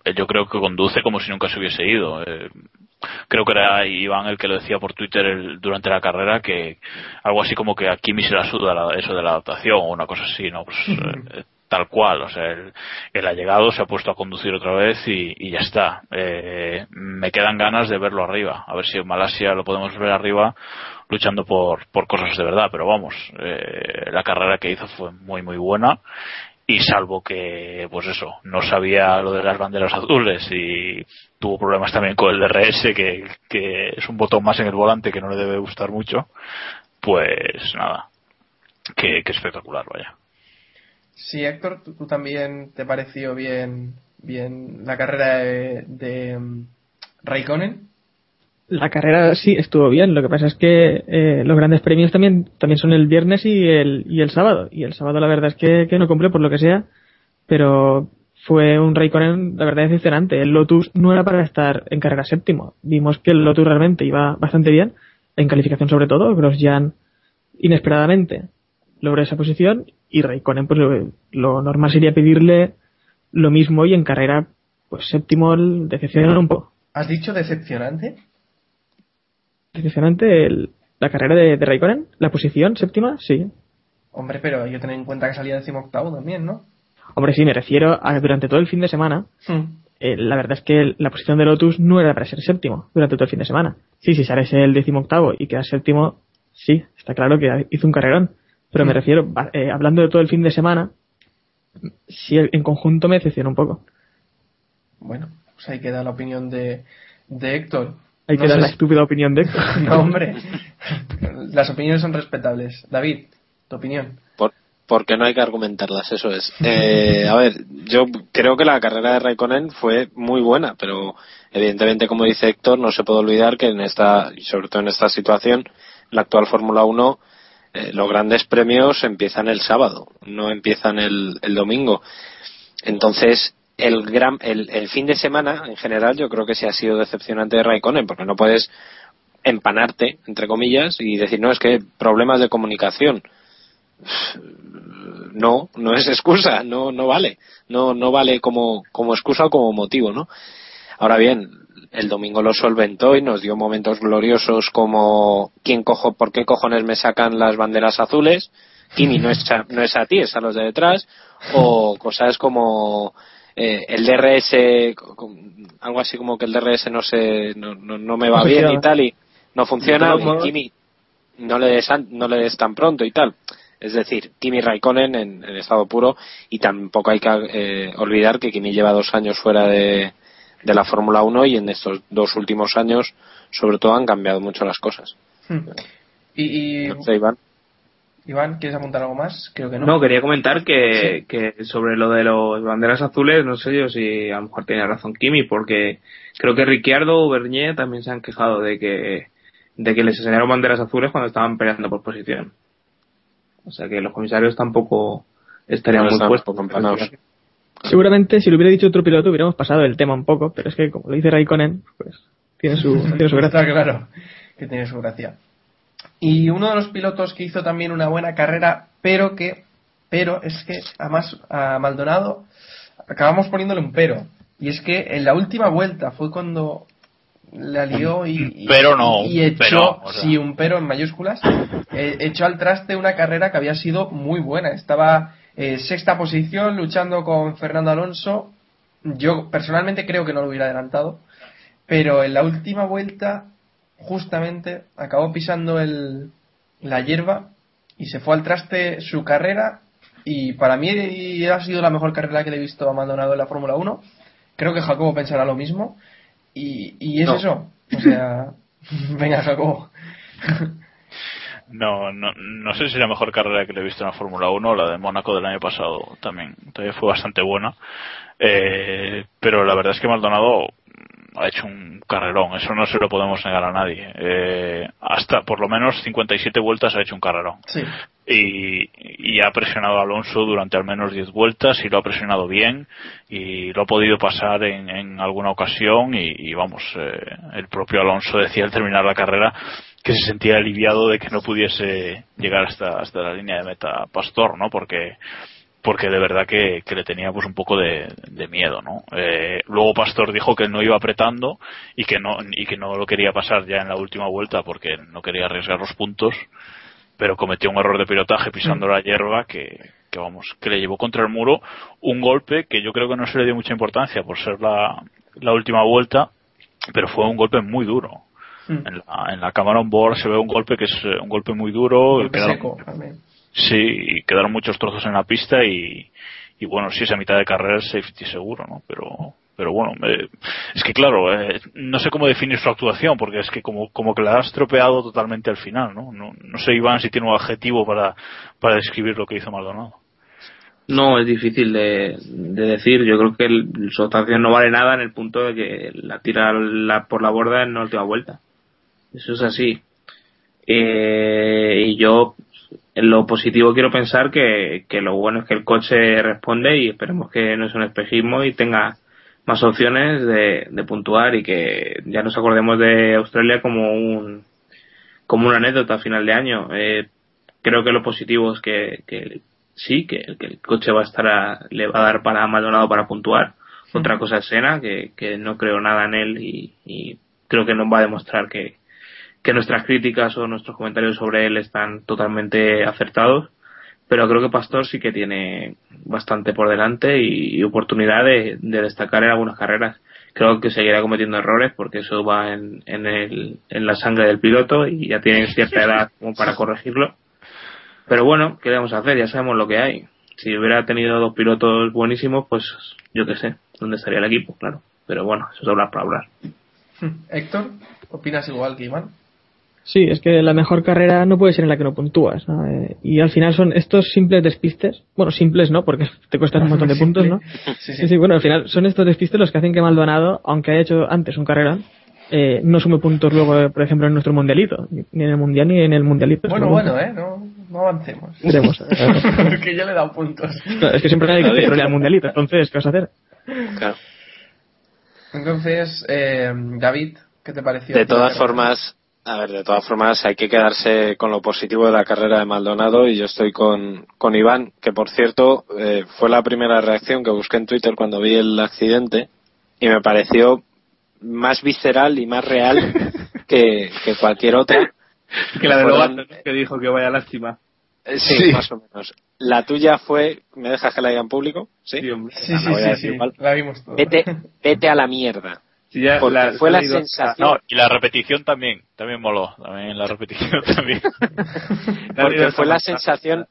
él yo creo que conduce como si nunca se hubiese ido. Eh, creo que era Iván el que lo decía por Twitter el- durante la carrera que algo así como que a Kimi se la suda la- eso de la adaptación o una cosa así no pues eh, tal cual o sea él ha llegado se ha puesto a conducir otra vez y, y ya está Eh, me quedan ganas de verlo arriba a ver si en Malasia lo podemos ver arriba luchando por, por cosas de verdad, pero vamos, eh, la carrera que hizo fue muy muy buena y salvo que, pues eso, no sabía lo de las banderas azules y tuvo problemas también con el DRS, que, que es un botón más en el volante que no le debe gustar mucho, pues nada, que, que espectacular, vaya. Sí, Héctor, ¿tú, también te pareció bien, bien la carrera de, de Raikkonen? La carrera sí estuvo bien, lo que pasa es que eh, los grandes premios también, también son el viernes y el, y el sábado. Y el sábado la verdad es que, que no cumplió por lo que sea, pero fue un Raikkonen la verdad decepcionante. El Lotus no era para estar en carrera séptimo. Vimos que el Lotus realmente iba bastante bien, en calificación sobre todo. Grosjean inesperadamente logró esa posición y Raikkonen pues lo, lo normal sería pedirle lo mismo y en carrera pues séptimo decepcionó un poco. ¿Has dicho decepcionante? Decepcionante el- la carrera de, de Raikkonen, la posición séptima, sí. Hombre, pero yo tengo en cuenta que salía decimoctavo también, ¿no? Hombre, sí, me refiero a que durante todo el fin de semana, Hmm. eh, la verdad es que la posición de Lotus no era para ser séptimo durante todo el fin de semana. Sí, si sales el decimoctavo y quedas séptimo, sí, está claro que hizo un carrerón. Pero me Mm. refiero, eh, hablando de todo el fin de semana, sí, en conjunto me decepcionó un poco. Bueno, pues ahí queda la opinión de, de Héctor. Hay que No dar la si- estúpida opinión de Héctor. No, hombre. Las opiniones son respetables. David, tu opinión. Por- porque no hay que argumentarlas, eso es. Eh, a ver, yo creo que la carrera de Raikkonen fue muy buena, pero evidentemente, como dice Héctor, no se puede olvidar que en esta, y sobre todo en esta situación, la actual Fórmula 1, eh, los grandes premios empiezan el sábado, no empiezan el, el domingo. Entonces, el, gran, el, el fin de semana, en general, yo creo que sí ha sido decepcionante de Raikkonen, porque no puedes empanarte, entre comillas, y decir, no, es que problemas de comunicación no, no es excusa, no, no vale, no, no vale como, como excusa o como motivo, ¿no? Ahora bien, el domingo lo solventó y nos dio momentos gloriosos como ¿quién cojo, por qué cojones me sacan las banderas azules? Kimi no es a, no es a ti, es a los de detrás, o cosas como eh, el DRS, algo así como que el DRS no se, no, no, no me va No bien funciona. y tal y no funciona, y Kimi no le des, no le des tan pronto y tal. Es decir, Kimi Raikkonen en, en estado puro y tampoco hay que eh, olvidar que Kimi lleva dos años fuera de, de la Fórmula 1 y en estos dos últimos años sobre todo han cambiado mucho las cosas. Hmm. Y, y No sé, Iván. Iván, ¿quieres apuntar algo más? Creo que no. No, quería comentar que, que sobre lo de los banderas azules, no sé yo si a lo mejor tenía razón Kimi, porque creo que Ricciardo o Bernier también se han quejado de que, de que les enseñaron banderas azules cuando estaban peleando por posición. O sea que los comisarios tampoco estarían No muy puestos. Seguramente si lo hubiera dicho otro piloto hubiéramos pasado el tema un poco, pero es que como lo dice Raikkonen, pues tiene su, tiene su gracia. Está claro que tiene su gracia. Y uno de los pilotos que hizo también una buena carrera, pero que, pero es que además a Maldonado acabamos poniéndole un pero. Y es que en la última vuelta fue cuando la lió y, y- Pero no, y un echó, pero, o sea. sí, un pero en mayúsculas, eh, echó al traste una carrera que había sido muy buena. Estaba eh, sexta posición luchando con Fernando Alonso. Yo personalmente creo que no lo hubiera adelantado, pero en la última vuelta justamente acabó pisando el, la hierba y se fue al traste su carrera y para mí ha sido la mejor carrera que le he visto a Maldonado en la Fórmula 1. Creo que Jacobo pensará lo mismo y, y es No. eso. O sea, venga Jacobo. No, no, no sé si la mejor carrera que le he visto en la Fórmula 1, la de Mónaco del año pasado, también, también fue bastante buena. Eh, pero la verdad es que Maldonado ha hecho un carrerón, eso no se lo podemos negar a nadie. Eh, hasta por lo menos 57 vueltas ha hecho un carrerón. Sí. Y, y ha presionado a Alonso durante al menos 10 vueltas y lo ha presionado bien y lo ha podido pasar en, en alguna ocasión y, y vamos, eh, el propio Alonso decía al terminar la carrera que se sentía aliviado de que no pudiese llegar hasta, hasta la línea de meta Pastor, ¿no? Porque porque de verdad que, que le tenía pues un poco de, de miedo, ¿no? Eh, luego Pastor dijo que no iba apretando y que no y que no lo quería pasar ya en la última vuelta porque no quería arriesgar los puntos, pero cometió un error de pilotaje pisando la hierba que, que vamos que le llevó contra el muro un golpe que yo creo que no se le dio mucha importancia por ser la, la última vuelta, pero fue un golpe muy duro. Mm. En la, en la cámara on board se ve un golpe que es eh, un golpe muy duro, Golpe quedaron- seco también. Sí, y quedaron muchos trozos en la pista y, y bueno, sí, esa mitad de carrera es safety seguro, ¿no? Pero, pero bueno, eh, es que claro, eh, no sé cómo definir su actuación, porque es que como, como que la ha estropeado totalmente al final, ¿no? No, no sé, Iván, si tiene un adjetivo para, para describir lo que hizo Maldonado. No, es difícil de, de decir. Yo creo que el- su actuación no vale nada en el punto de que la tira la- por la borda en la última vuelta. Eso es así. Eh, y yo, en lo positivo, quiero pensar que, que lo bueno es que el coche responde y esperemos que no es un espejismo y tenga más opciones de, de puntuar y que ya nos acordemos de Australia como un como una anécdota a final de año. Eh, creo que lo positivo es que, que sí, que, que el coche va a estar a- le va a dar para Maldonado para puntuar. Otra cosa es Sena, que, que no creo nada en él y, y creo que nos va a demostrar que, que nuestras críticas o nuestros comentarios sobre él están totalmente acertados. Pero creo que Pastor sí que tiene bastante por delante y, y oportunidad de, de destacar en algunas carreras. Creo que seguirá cometiendo errores porque eso va en, en, el, en la sangre del piloto y ya tiene cierta edad como para corregirlo. Pero bueno, ¿qué le vamos a hacer? Ya sabemos lo que hay. Si hubiera tenido dos pilotos buenísimos, pues yo qué sé, ¿dónde estaría el equipo? Claro. Pero bueno, eso es hablar para hablar. Héctor, ¿opinas igual que Iván? Sí, es que la mejor carrera no puede ser en la que no puntúas. ¿no? Eh, y al final son estos simples despistes. Bueno, simples no, porque te cuestan un montón de puntos, ¿no? Sí, Sí, sí, bueno, al final son estos despistes los que hacen que Maldonado, aunque haya hecho antes un carrera, eh, no sume puntos luego, por ejemplo, en nuestro mundialito. Ni en el mundial ni en el mundialito. Bueno, bueno, ¿eh? No, no avancemos. Veremos. que yo le he dado puntos. Es que siempre hay que trolear al mundialito, entonces, ¿qué vas a hacer? Claro. Entonces, eh, David, ¿qué te pareció? De todas formas, a ver, de todas formas hay que quedarse con lo positivo de la carrera de Maldonado y yo estoy con, con Iván, que por cierto eh, fue la primera reacción que busqué en Twitter cuando vi el accidente y me pareció más visceral y más real que, que cualquier otra. Que la de Fueron- Lobato, ¿no? que dijo que vaya lástima. Eh, sí, Sí. más o menos. La tuya fue, ¿me dejas que la diga en público? Sí. Sí, hombre. Sí, Ah, sí, la vimos todos. Vete, vete a la mierda. Sí, ya Porque la- fue la leído- sensación. No, y la repetición también, también moló, también la repetición también. porque fue la sensación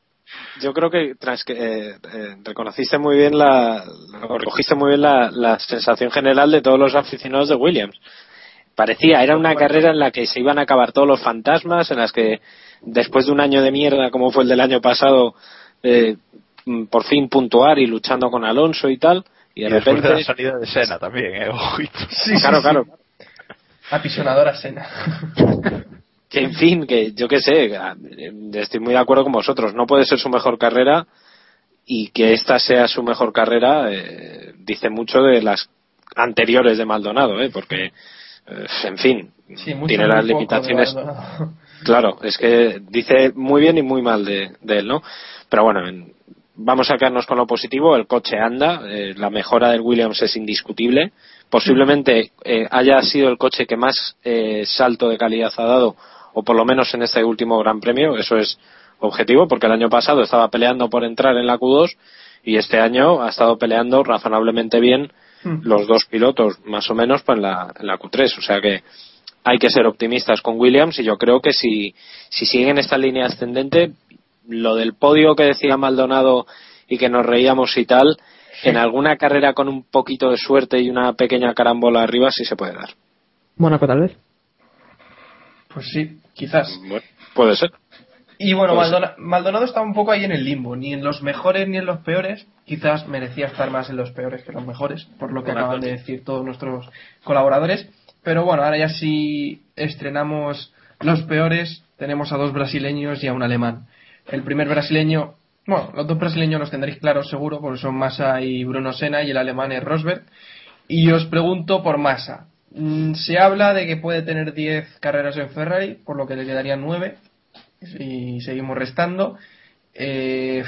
yo creo que eh, eh, reconociste muy bien la recogiste muy bien la, la sensación general de todos los aficionados de Williams parecía era una carrera en la que se iban a acabar todos los fantasmas en las que después de un año de mierda como fue el del año pasado eh, mm, por fin puntuar y luchando con Alonso y tal y de Y después repente de la salida de Sena también, eh, ojito. Sí, sí, claro sí. claro Apisonadora Sena. que en fin, que yo qué sé, a- eh, estoy muy de acuerdo con vosotros, no puede ser su mejor carrera y que esta sea su mejor carrera eh, dice mucho de las anteriores de Maldonado, ¿eh? porque, eh, en fin, Sí, mucho, tiene las limitaciones. Claro, es que dice muy bien y muy mal de, de él, ¿no? Pero bueno, en- vamos a quedarnos con lo positivo. El coche anda, eh, la mejora del Williams es indiscutible. Posiblemente eh, haya sido el coche que más eh, salto de calidad ha dado, o por lo menos en este último Gran Premio. Eso es objetivo, porque el año pasado estaba peleando por entrar en la Q2 y este año ha estado peleando razonablemente bien Hmm. los dos pilotos, más o menos, pues en la, en la Q3. O sea que hay que ser optimistas con Williams y yo creo que si, si siguen esta línea ascendente, lo del podio que decía Maldonado y que nos reíamos y tal, en alguna carrera con un poquito de suerte y una pequeña carambola arriba sí se puede dar. Mónaco tal vez. Pues sí, quizás. Bueno, puede ser. Y bueno, Maldonado está un poco ahí en el limbo, ni en los mejores ni en los peores. Quizás merecía estar más en los peores que en los mejores, por lo que acaban de decir todos nuestros colaboradores. Pero bueno, ahora ya sí estrenamos los peores, tenemos a dos brasileños y a un alemán. El primer brasileño, bueno, los dos brasileños los tendréis claros seguro, porque son Massa y Bruno Senna, y el alemán es Rosberg. Y os pregunto por Massa. Mm, Se habla de que puede tener 10 carreras en Ferrari, por lo que le quedarían 9 y seguimos restando. Eh,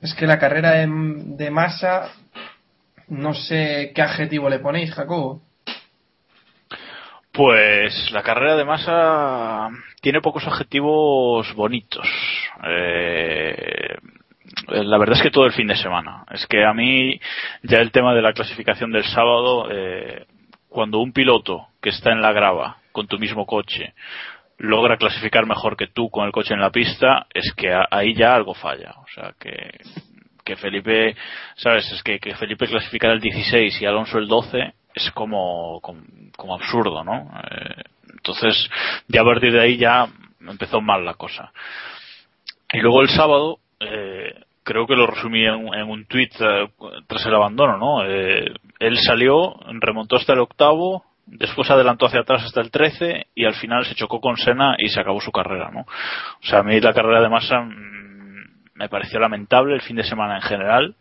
es que la carrera de, de Massa, no sé qué adjetivo le ponéis, Jacobo. Pues la carrera de masa tiene pocos adjetivos bonitos. Eh, la verdad es que todo el fin de semana. Es que a mí ya el tema de la clasificación del sábado, eh, cuando un piloto que está en la grava con tu mismo coche logra clasificar mejor que tú con el coche en la pista, es que ahí ya algo falla. O sea que que Felipe, sabes, es que, que Felipe clasificara el 16 y Alonso el 12 es como, como, absurdo, ¿no? Eh, entonces, ya a partir de ahí ya empezó mal la cosa. Y luego el sábado, eh, creo que lo resumí en, en un tuit eh, tras el abandono, ¿no? Eh, él salió, remontó hasta el octavo, después adelantó hacia atrás hasta el 13 y al final se chocó con Senna y se acabó su carrera, ¿no? O sea, a mí la carrera de Massa mm, me pareció lamentable el fin de semana en general,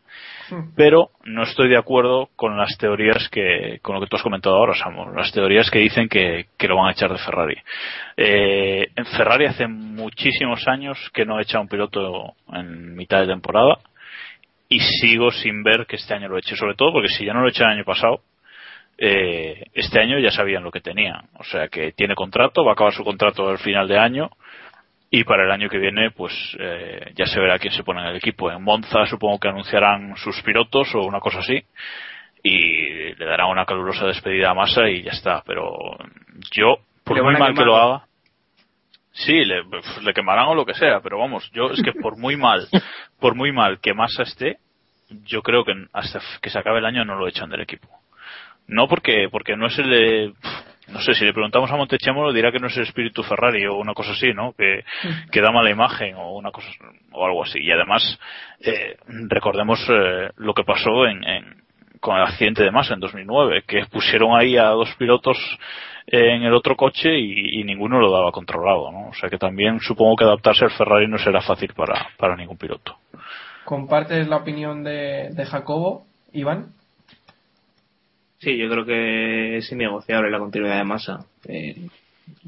pero no estoy de acuerdo con las teorías que, con lo que tú has comentado ahora, Samu, las teorías que dicen que, lo van a echar de Ferrari. Eh, en Ferrari hace muchísimos años que no echa un piloto en mitad de temporada y sigo sin ver que este año lo eche, sobre todo porque si ya no lo echa el año pasado, eh, este año ya sabían lo que tenía. O sea que tiene contrato, va a acabar su contrato al final de año y para el año que viene pues eh, ya se verá quién se pone en el equipo. En Monza supongo que anunciarán sus pilotos o una cosa así y le darán una calurosa despedida a Massa y ya está. Pero yo, por muy mal que lo haga, sí, le, le quemarán o lo que sea, pero vamos, yo es que por muy mal, por muy mal que Massa esté, yo creo que hasta que se acabe el año no lo echan del equipo. No porque porque no es el de no sé, si le preguntamos a Montechemolo dirá que no es el espíritu Ferrari o una cosa así, ¿no? Que, que da mala imagen o una cosa o algo así. Y además, eh, recordemos eh, lo que pasó en, en, con el accidente de Massa en 2009, que pusieron ahí a dos pilotos en el otro coche y, y, ninguno lo daba controlado, ¿no? O sea que también supongo que adaptarse al Ferrari no será fácil para, para ningún piloto. ¿Compartes la opinión de, de Jacobo, Iván? Sí, yo creo que es innegociable la continuidad de Massa. Eh,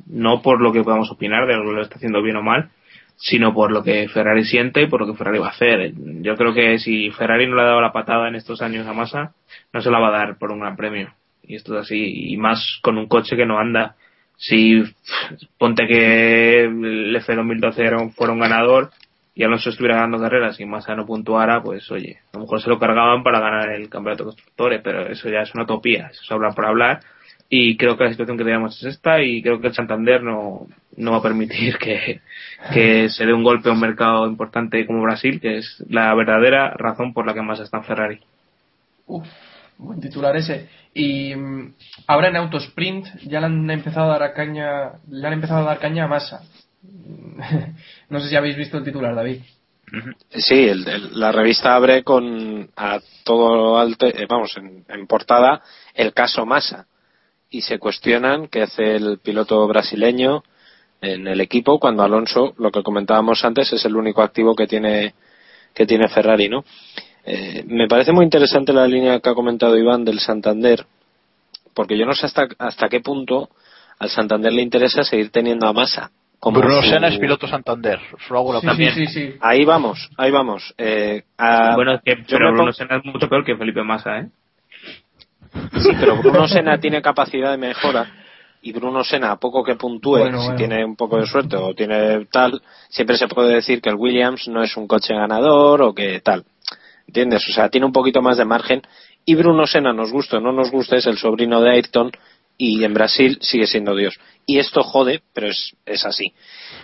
no por lo que podamos opinar de lo que lo está haciendo bien o mal, sino por lo que Ferrari siente y por lo que Ferrari va a hacer. Yo creo que si Ferrari no le ha dado la patada en estos años a Massa, no se la va a dar por un gran premio. Y esto es así, y más con un coche que no anda. Si ponte que el F2012 fuera un ganador y Alonso estuviera ganando carreras y Massa no puntuara, pues oye, a lo mejor se lo cargaban para ganar el campeonato de constructores, pero eso ya es una utopía, eso es hablar por hablar. Y creo que la situación que tenemos es esta y creo que el Santander no, no va a permitir que, que se dé un golpe a un mercado importante como Brasil, que es la verdadera razón por la que Massa está en Ferrari. Uf, buen titular ese. Y um, ahora en Autosprint ya le han empezado a dar caña, le han empezado a dar caña a Massa. No sé si habéis visto el titular, David. Sí, el, la revista abre con a todo alto, eh, vamos, en, en, portada el caso Massa y se cuestionan qué hace el piloto brasileño en el equipo cuando Alonso, lo que comentábamos antes, es el único activo que tiene que tiene Ferrari, ¿no? Eh, me parece muy interesante la línea que ha comentado Iván del Santander, porque yo no sé hasta hasta qué punto al Santander le interesa seguir teniendo a Massa como Bruno su... Senna es piloto Santander. Solo hago la sí, también. Sí, sí, ahí vamos, ahí vamos. Eh, a... Bueno, es que pero Bruno Senna es mucho peor que Felipe Massa, ¿eh? Sí, pero Bruno Senna tiene capacidad de mejora y Bruno Senna, a poco que puntúe, Bueno, si bueno. tiene un poco de suerte o tiene tal, siempre se puede decir que el Williams no es un coche ganador o que tal. ¿Entiendes? O sea, tiene un poquito más de margen. Y Bruno Senna, nos guste o no nos guste, es el sobrino de Ayrton y en Brasil sigue siendo Dios. Y esto jode, pero es, es así.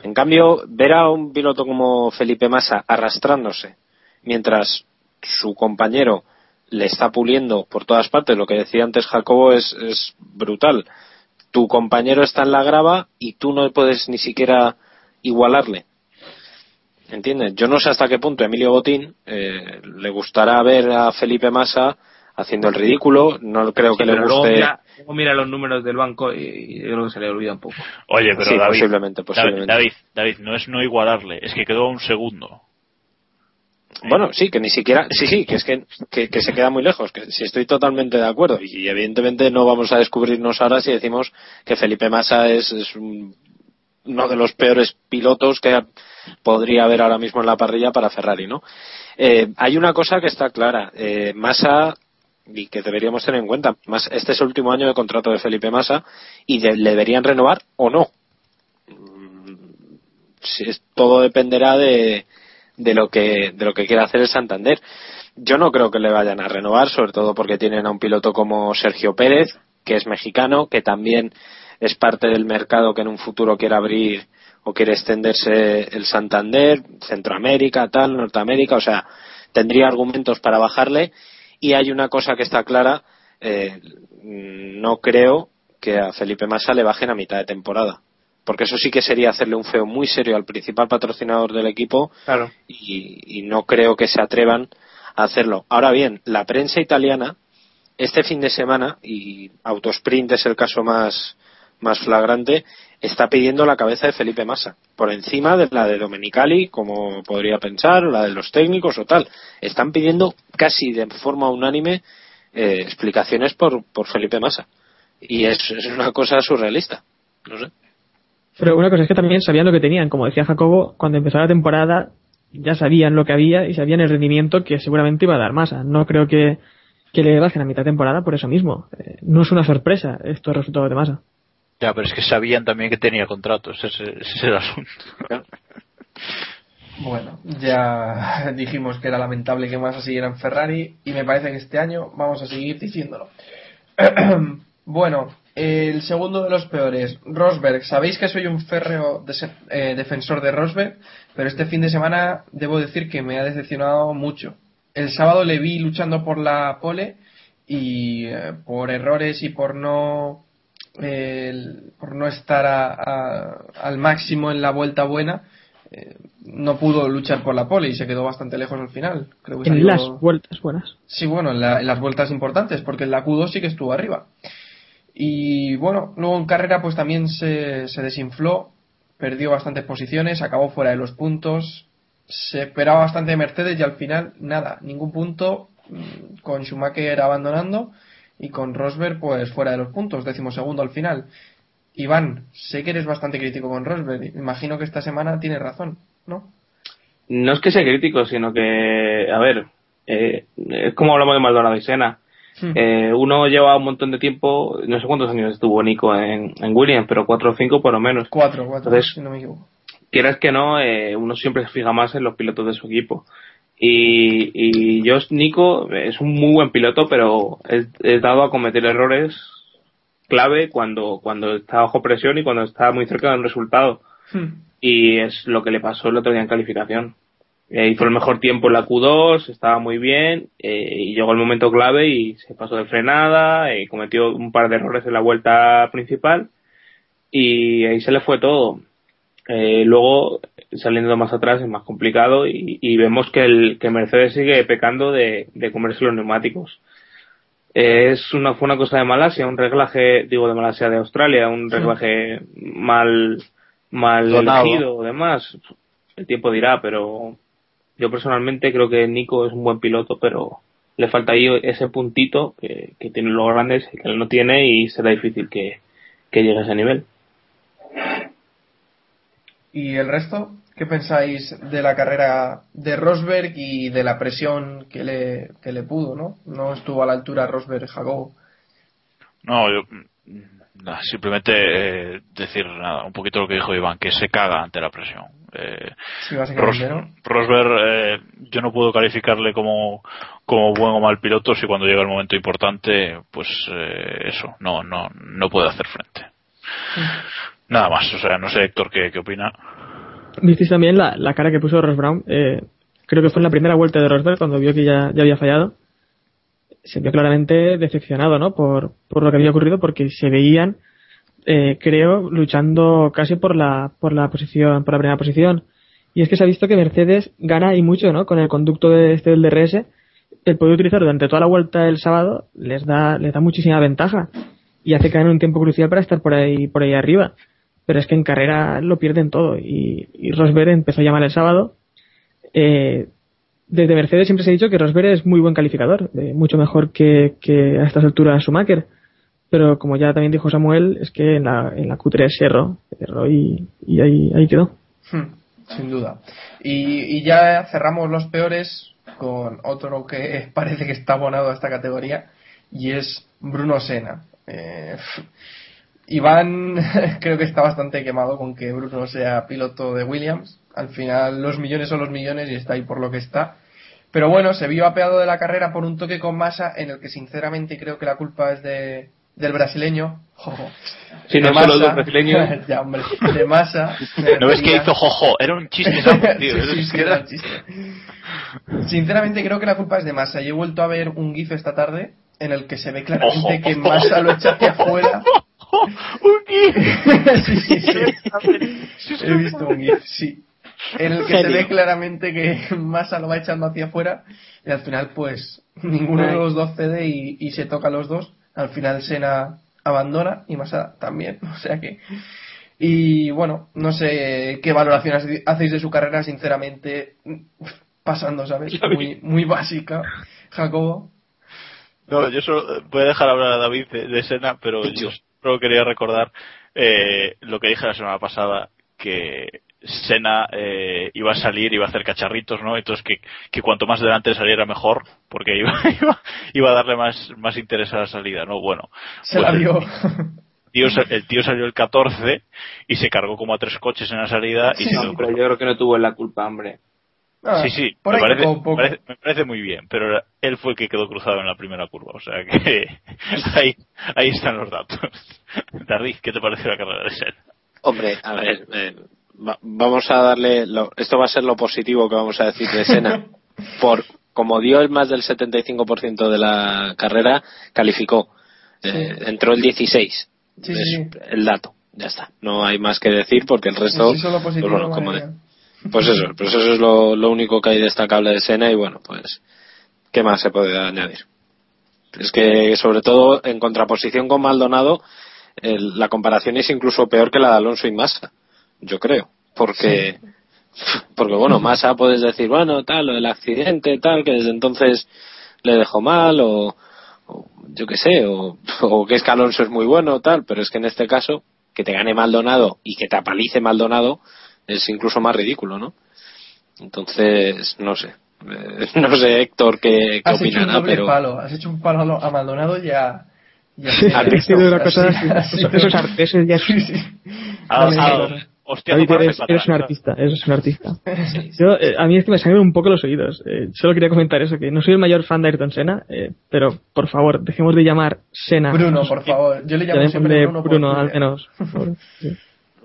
En cambio, ver a un piloto como Felipe Massa arrastrándose mientras su compañero le está puliendo por todas partes, lo que decía antes Jacobo es, es brutal. Tu compañero está en la grava y tú no puedes ni siquiera igualarle. ¿Entiendes? Yo no sé hasta qué punto Emilio Botín eh, le gustará ver a Felipe Massa haciendo el ridículo. No creo Sí, que le guste. mira, luego mira los números del banco y, y yo creo que se le olvida un poco. Oye, pero Sí, David, posiblemente, posiblemente. David, David, no es no igualarle, es que quedó un segundo. Bueno, sí, que ni siquiera, sí, sí, que es que, que, que se queda muy lejos, que sí estoy totalmente de acuerdo y evidentemente no vamos a descubrirnos ahora si decimos que Felipe Massa es, es un- uno de los peores pilotos que podría haber ahora mismo en la parrilla para Ferrari, ¿no? Eh, hay una cosa que está clara, eh, Massa y que deberíamos tener en cuenta, más este es el último año de contrato de Felipe Massa y de- le deberían renovar o no. Mm, si es- todo dependerá de, de lo que de lo que quiera hacer el Santander. Yo no creo que le vayan a renovar, sobre todo porque tienen a un piloto como Sergio Pérez, que es mexicano, que también es parte del mercado que en un futuro quiere abrir o quiere extenderse el Santander, Centroamérica, tal, Norteamérica, o sea, tendría argumentos para bajarle. Y hay una cosa que está clara, eh, no creo que a Felipe Massa le bajen a mitad de temporada. Porque eso sí que sería hacerle un feo muy serio al principal patrocinador del equipo Claro. y, y no creo que se atrevan a hacerlo. Ahora bien, la prensa italiana, este fin de semana, y Autosprint es el caso más, más flagrante, está pidiendo la cabeza de Felipe Massa, por encima de la de Domenicali, como podría pensar, o la de los técnicos o tal. Están pidiendo casi de forma unánime eh, explicaciones por, por Felipe Massa. Y es, una cosa surrealista. No sé. Pero una cosa es que también sabían lo que tenían. Como decía Jacobo, cuando empezó la temporada ya sabían lo que había y sabían el rendimiento que seguramente iba a dar Massa. No creo que, que le bajen a mitad temporada por eso mismo. Eh, no es una sorpresa estos resultados de Massa. Ya, pero es que sabían también que tenía contrato, ese, es- ese es el asunto. Bueno, ya dijimos que era lamentable que Massa siguiera en Ferrari y me parece que este año vamos a seguir diciéndolo. bueno, el segundo de los peores, Rosberg. Sabéis que soy un férreo eh, defensor de Rosberg, pero este fin de semana debo decir que me ha decepcionado mucho. El sábado le vi luchando por la pole y eh, por errores y por no el- por no estar a- a- al máximo en la vuelta buena, eh, no pudo luchar por la pole y se quedó bastante lejos al final. Creo que En salió- las vueltas buenas. Sí, bueno, en, la- en las vueltas importantes, porque en la Q2 sí que estuvo arriba. Y bueno, luego en carrera pues también se, se desinfló, perdió bastantes posiciones, acabó fuera de los puntos, se esperaba bastante de Mercedes y al final nada, ningún punto, mm, con Schumacher abandonando y con Rosberg pues fuera de los puntos, décimo segundo al final. Iván, sé que eres bastante crítico con Rosberg, imagino que esta semana tienes razón, ¿no? No es que sea crítico, sino que, a ver, eh, es como hablamos de Maldonado y Sena. Eh, uno lleva un montón de tiempo, no sé cuántos años estuvo Nico en, en Williams, pero cuatro o cinco por lo menos. Cuatro, cuatro, Entonces, si no me equivoco. quieras que no, eh, uno siempre se fija más en los pilotos de su equipo. Y, y Josh Nico es un muy buen piloto, pero es, es dado a cometer errores clave cuando, cuando está bajo presión y cuando está muy cerca de un resultado. Y es lo que le pasó el otro día en calificación. Eh, hizo el mejor tiempo en la Q2, estaba muy bien, eh, y llegó el momento clave y se pasó de frenada, eh, cometió un par de errores en la vuelta principal, y ahí se le fue todo. Eh, luego, saliendo más atrás es más complicado y, y vemos que, el, que Mercedes sigue pecando de, de comerse los neumáticos. Eh, es una, fue una cosa de Malasia, un reglaje, digo de Malasia, de Australia, un Sí. reglaje mal, mal Donado. elegido o demás. El tiempo dirá, pero yo personalmente creo que Nico es un buen piloto, pero le falta ahí ese puntito que, que tienen los grandes y que él no tiene y será difícil que, que llegue a ese nivel. ¿Y el resto? ¿Qué pensáis de la carrera de Rosberg y de la presión que le, que le pudo, no? No estuvo a la altura Rosberg Jacob. No, yo mm, nada, simplemente eh, decir nada, un poquito lo que dijo Iván, que se caga ante la presión. Eh, Sí, básicamente, Ros- ¿no? Rosberg, eh, yo no puedo calificarle como, como buen o mal piloto si cuando llega el momento importante, pues eh, eso, no, no, no puede hacer frente. Nada más, o sea, no sé Héctor qué, qué opina. ¿Visteis también la, la cara que puso Ross Brown? Eh, creo que fue en la primera vuelta de Rosberg cuando vio que ya, ya había fallado. Se vio claramente decepcionado, ¿no? Por, por lo que había ocurrido porque se veían, eh, creo, luchando casi por la, por la posición, por la primera posición. Y es que se ha visto que Mercedes gana y mucho, ¿no? Con el conducto de este del DRS. El poder utilizar durante toda la vuelta el sábado les da, les da muchísima ventaja. Y hace hagan un tiempo crucial para estar por ahí, por ahí arriba pero es que en carrera lo pierden todo y, y Rosberg empezó a llamar el sábado eh, desde Mercedes siempre se ha dicho que Rosberg es muy buen calificador eh, mucho mejor que, a estas alturas Schumacher pero como ya también dijo Samuel es que en la, en la Q3 se erró, y, ahí, ahí quedó Hmm, sin duda. Y, y ya cerramos los peores con otro que parece que está abonado a esta categoría y es Bruno Sena. Eh, Iván creo que está bastante quemado con que Bruno sea piloto de Williams. Al final los millones son los millones y está ahí por lo que está. Pero bueno, se vio apeado de la carrera por un toque con masa en el que sinceramente creo que la culpa es de, del brasileño. Jojo. Sí, no solo del brasileño. ya, hombre, de masa. ¿No ves que hizo jojo? Era un chiste, ¿sabes, tío? Sí, sí, sí, era un chiste. Sinceramente creo que la culpa es de Massa. Yo he vuelto a ver un GIF esta tarde en el que se ve claramente Ojo. que Massa lo echa hacia afuera. sí, sí, sí. He visto un GIF, sí. En el que se ve claramente que Massa lo va echando hacia afuera y al final pues ninguno de los dos cede y, y se toca los dos. Al final Sena abandona y Massa también. O sea que... Y bueno, no sé qué valoración hacéis de su carrera, sinceramente, pasando, ¿sabes? Muy, muy básica. Jacobo. No, yo solo voy a dejar hablar a David de, de Sena, pero yo solo quería recordar eh, lo que dije la semana pasada, que Sena eh, iba a salir, iba a hacer cacharritos, ¿no? Entonces que, que cuanto más delante saliera mejor, porque iba, iba, iba a darle más, más interés a la salida, ¿no? Bueno. Se pues la el vio. tío sa- el tío salió el 14 y se cargó como a tres coches en la salida y Sí, se Pero yo creo que no tuvo la culpa, hombre. Ah, Sí, sí, me parece, tocó un poco. me parece- me parece muy bien, pero él fue el que quedó cruzado en la primera curva, o sea que ahí, ahí están los datos. David, ¿qué te parece la carrera de Senna? Hombre, a ver, eh, va- vamos a darle. lo- esto va a ser lo positivo que vamos a decir de Sena. Por como dio el más del 75% de la carrera, calificó. Eh, entró el 16. Sí, es sí, el dato, ya está. No hay más que decir porque el resto, Sí, solo positivo, pues, bueno, como de- pues eso, pues eso es lo, lo único que hay destacable de Sena y bueno, pues ¿qué más se puede añadir? Es que sobre todo en contraposición con Maldonado el- la comparación es incluso peor que la de Alonso y Massa, yo creo, porque porque bueno, Massa puedes decir, bueno, tal, lo del accidente, tal, que desde entonces le dejó mal o, o yo qué sé, o, o que es que Alonso es muy bueno, tal, pero es que en este caso, que te gane Maldonado y que te apalice Maldonado es incluso más ridículo, ¿no? Entonces, no sé. Eh, no sé, Héctor, qué, qué Has hecho un opinará, pero... palo. Has hecho un palo a Maldonado y a. y a Sí, Senna. ha sido una cosa Así- así, eso es arte, eso ya es- Sí, sí. Ah, Dale, ah, hostia, David, eres, un artista, eres un artista. Yo, eh, a mí es que me sangran un poco los oídos. Eh, solo quería comentar eso, que no soy el mayor fan de Ayrton Senna, eh, pero por favor, dejemos de llamar Senna. Bruno, por favor. Yo le llamo siempre Bruno. por Bruno, al menos. por favor. Sí.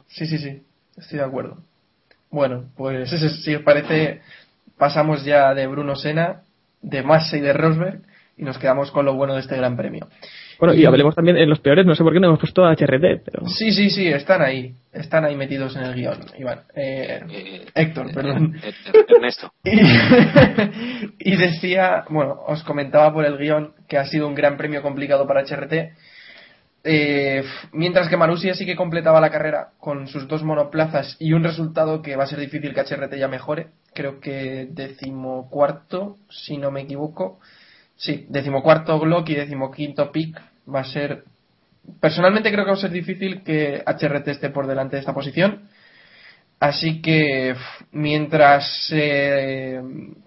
Sí, sí, sí. Estoy de acuerdo. Bueno, pues ese- si os parece, pasamos ya de Bruno Sena, de Massa y de Rosberg y nos quedamos con lo bueno de este gran premio. Bueno, y hablemos también en los peores, no sé por qué no hemos puesto a HRT, pero... Sí, sí, sí, están ahí. Están ahí metidos en el guion. Iván. Eh, Eh, Héctor, perdón. eh, eh, Ernesto. Y, y decía, bueno, os comentaba por el guion que ha sido un gran premio complicado para HRT. Eh, mientras que Marussia sí que completaba la carrera con sus dos monoplazas y un resultado que va a ser difícil que HRT ya mejore. Creo que decimocuarto, si no me equivoco. Sí, decimocuarto Glock y decimoquinto Pick va a ser. Personalmente creo que va a ser difícil que HRT esté por delante de esta posición. Así que mientras se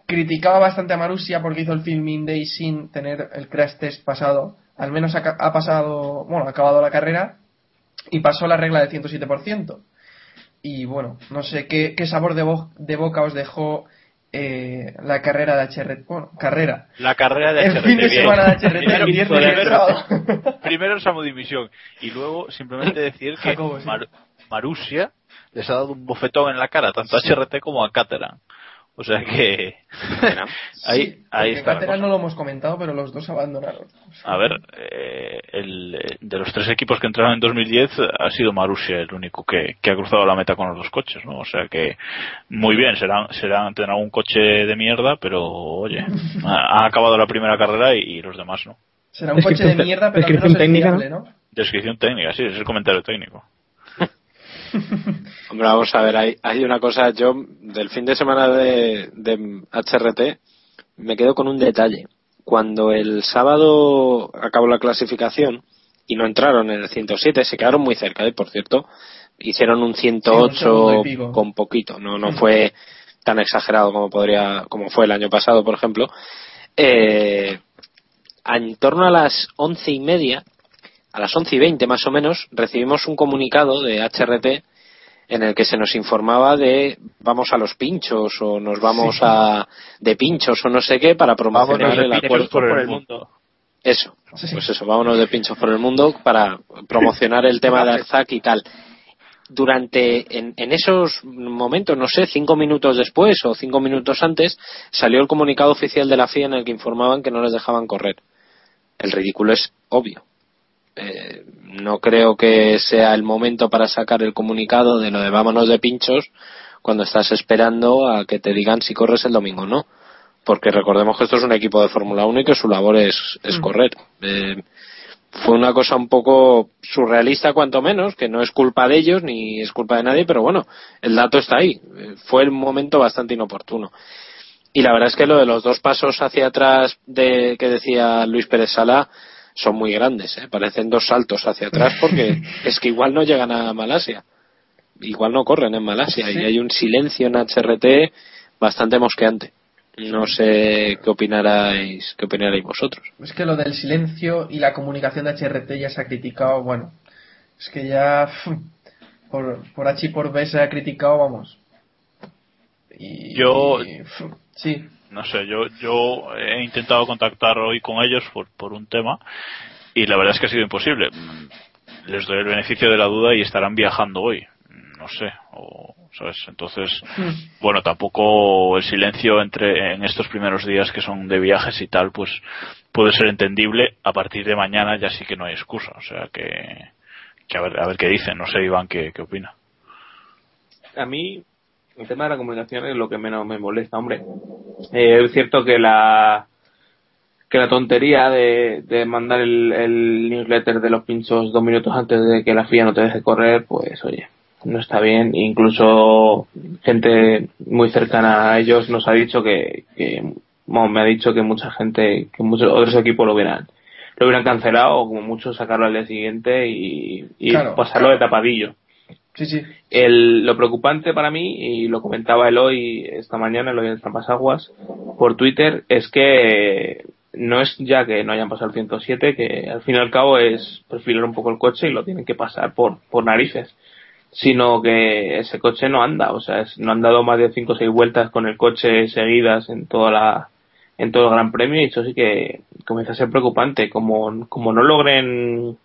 criticaba bastante a Marussia porque hizo el filming day sin tener el crash test pasado, al menos ha, ha pasado, bueno, ha acabado la carrera y pasó la regla del 107%. Y bueno, no sé qué, qué sabor de, bo- de boca os dejó eh, la carrera de HRT. Bueno, carrera. La carrera de El HRT. fin de bien. semana de HRT, Primero, el viernes y el primero- Samodivisión y luego simplemente decir que Jacobo, sí. Mar- Marussia les ha dado un bofetón en la cara tanto a HRT como a Caterham. O sea que ahí, Sí, ahí está. no lo hemos comentado, pero los dos abandonaron. A ver, eh, el, eh, de los tres equipos que entraron en 2010 ha sido Marussia el único que, que ha cruzado la meta con los dos coches, ¿no? O sea que muy bien, serán, serán tendrán un coche de mierda, pero oye, ha- acabado la primera carrera y, y los demás no. Será un coche de mierda, pero al menos es técnica, fiable, ¿no? Descripción técnica, sí, es el comentario técnico. Hombre, vamos a ver, hay, hay una cosa, yo del fin de semana de, de HRT me quedo con un detalle. Cuando el sábado acabó la clasificación y no entraron en el 107, se quedaron muy cerca, ¿eh? por cierto, hicieron un Sí, un 108 segundo y pico. con poquito, no, no fue tan exagerado como podría, como fue el año pasado, por ejemplo. Eh, en torno a las once y media, a las once y veinte más o menos, recibimos un comunicado de HRT en el que se nos informaba de vamos a los pinchos o nos vamos a de pinchos o no sé qué para promocionar Vámonos de el pinchos acuerdo por el mundo. Eso, Sí. pues eso, vámonos de pinchos por el mundo para promocionar el tema de Arzac y tal. Durante, en, en esos momentos, no sé, cinco minutos después o cinco minutos antes, salió el comunicado oficial de la FIA en el que informaban que no les dejaban correr. El ridículo es obvio. Eh, no creo que sea el momento para sacar el comunicado de lo de vámonos de pinchos cuando estás esperando a que te digan si corres el domingo o no. Porque recordemos que esto es un equipo de Fórmula 1 y que su labor es, es correr. Eh, fue una cosa un poco surrealista cuanto menos, que no es culpa de ellos ni es culpa de nadie, pero bueno, el dato está ahí. Eh, Fue el momento bastante inoportuno. Y la verdad es que lo de los dos pasos hacia atrás de que decía Luis Pérez Sala son muy grandes, ¿eh? parecen dos saltos hacia atrás porque es que igual no llegan a Malasia. Igual no corren en Malasia Sí. y hay un silencio en HRT bastante mosqueante. No sé qué opinarais, qué opinaréis vosotros. Es que lo del silencio y la comunicación de HRT ya se ha criticado, bueno, es que ya por, por H y por B se ha criticado, vamos. Y, Yo- y, sí, No sé, yo, yo he intentado contactar hoy con ellos por, por un tema y la verdad es que ha sido imposible. Mm, Les doy el beneficio de la duda y estarán viajando hoy. Mm, No sé, o, ¿sabes? Entonces, bueno, tampoco el silencio entre en estos primeros días que son de viajes y tal, pues puede ser entendible. A partir de mañana ya sí que no hay excusa. O sea que, que a ver, a ver qué dicen. No sé, Iván, qué, qué opina. A mí, el tema de la comunicación es lo que menos me molesta, hombre. Eh, es cierto que la que la tontería de, de mandar el, el newsletter de los pinchos dos minutos antes de que la FIA no te deje correr, pues oye, no está bien. Incluso gente muy cercana a ellos nos ha dicho que, que bueno, me ha dicho que mucha gente, que muchos otros equipos lo hubieran, lo hubieran cancelado o como mucho sacarlo al día siguiente y, y Claro. pasarlo de tapadillo. Sí, sí. Lo preocupante para mí, y lo comentaba el hoy, esta mañana, el hoy en Trampasaguas, por Twitter, es que no es ya que no hayan pasado el 107, que al fin y al cabo es perfilar un poco el coche y lo tienen que pasar por, por narices, sino que ese coche no anda, o sea, es- no han dado más de 5 o 6 vueltas con el coche seguidas en toda la en todo el Gran Premio y eso sí que comienza a ser preocupante, como, como no logren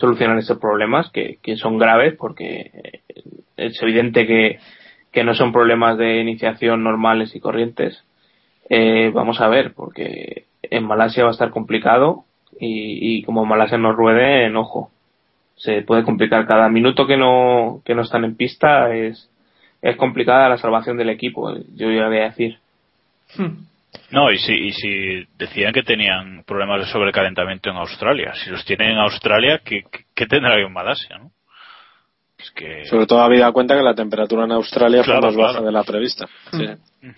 solucionar esos problemas que, que son graves porque eh, es evidente que, que no son problemas de iniciación normales y corrientes. Eh, vamos a ver, porque en Malasia va a estar complicado y, y como Malasia no ruede, en ojo. Se puede complicar cada minuto que no, que no están en pista es, es complicada la salvación del equipo, yo voy a decir. No, y si, y si decían que tenían problemas de sobrecalentamiento en Australia. Si los tienen en Australia, ¿qué, qué- tendrá que en Malasia, no? Es que... Sobre todo habida cuenta que la temperatura en Australia Claro, fue más baja de la prevista. Sí.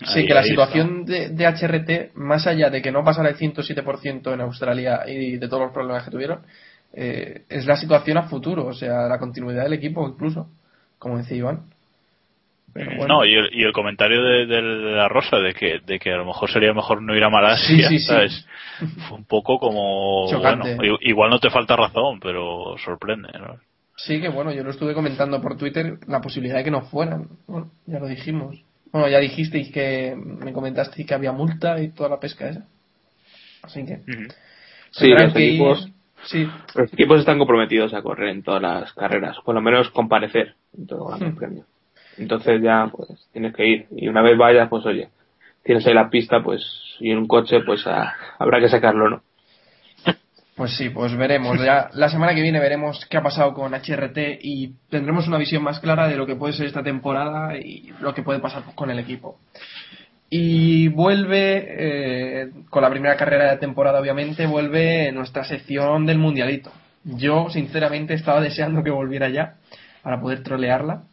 Sí, Ahí- que la situación de, de HRT, más allá de que no pasara el 107% en Australia y de todos los problemas que tuvieron, eh, es la situación a futuro, o sea, la continuidad del equipo incluso, como decía Iván. Pero bueno. No, y el, y el comentario de, de la Rosa de que, de que a lo mejor sería mejor no ir a Malasia, Sí, sí, sí. ¿sabes? Fue un poco como, Chocante. bueno, igual no te falta razón, pero sorprende, ¿no? Sí, que bueno, yo lo estuve comentando por Twitter, la posibilidad de que no fueran. Bueno, ya lo dijimos. Bueno, ya dijisteis que me comentasteis que había multa y toda la pesca esa. Así que. Sí, tendrán los que ir- equipos, Sí, los equipos están comprometidos a correr en todas las carreras, por lo menos comparecer en todo el Gran Hmm. premio. Entonces ya, pues, tienes que ir. Y una vez vayas, pues oye, tienes ahí la pista, pues, y en un coche, pues ah, habrá que sacarlo, ¿no? Pues sí, pues veremos. Ya la semana que viene veremos qué ha pasado con HRT y tendremos una visión más clara de lo que puede ser esta temporada y lo que puede pasar con el equipo. Y vuelve, eh, con la primera carrera de la temporada obviamente, vuelve nuestra sección del Mundialito. Yo, sinceramente, estaba deseando que volviera ya para poder trolearla.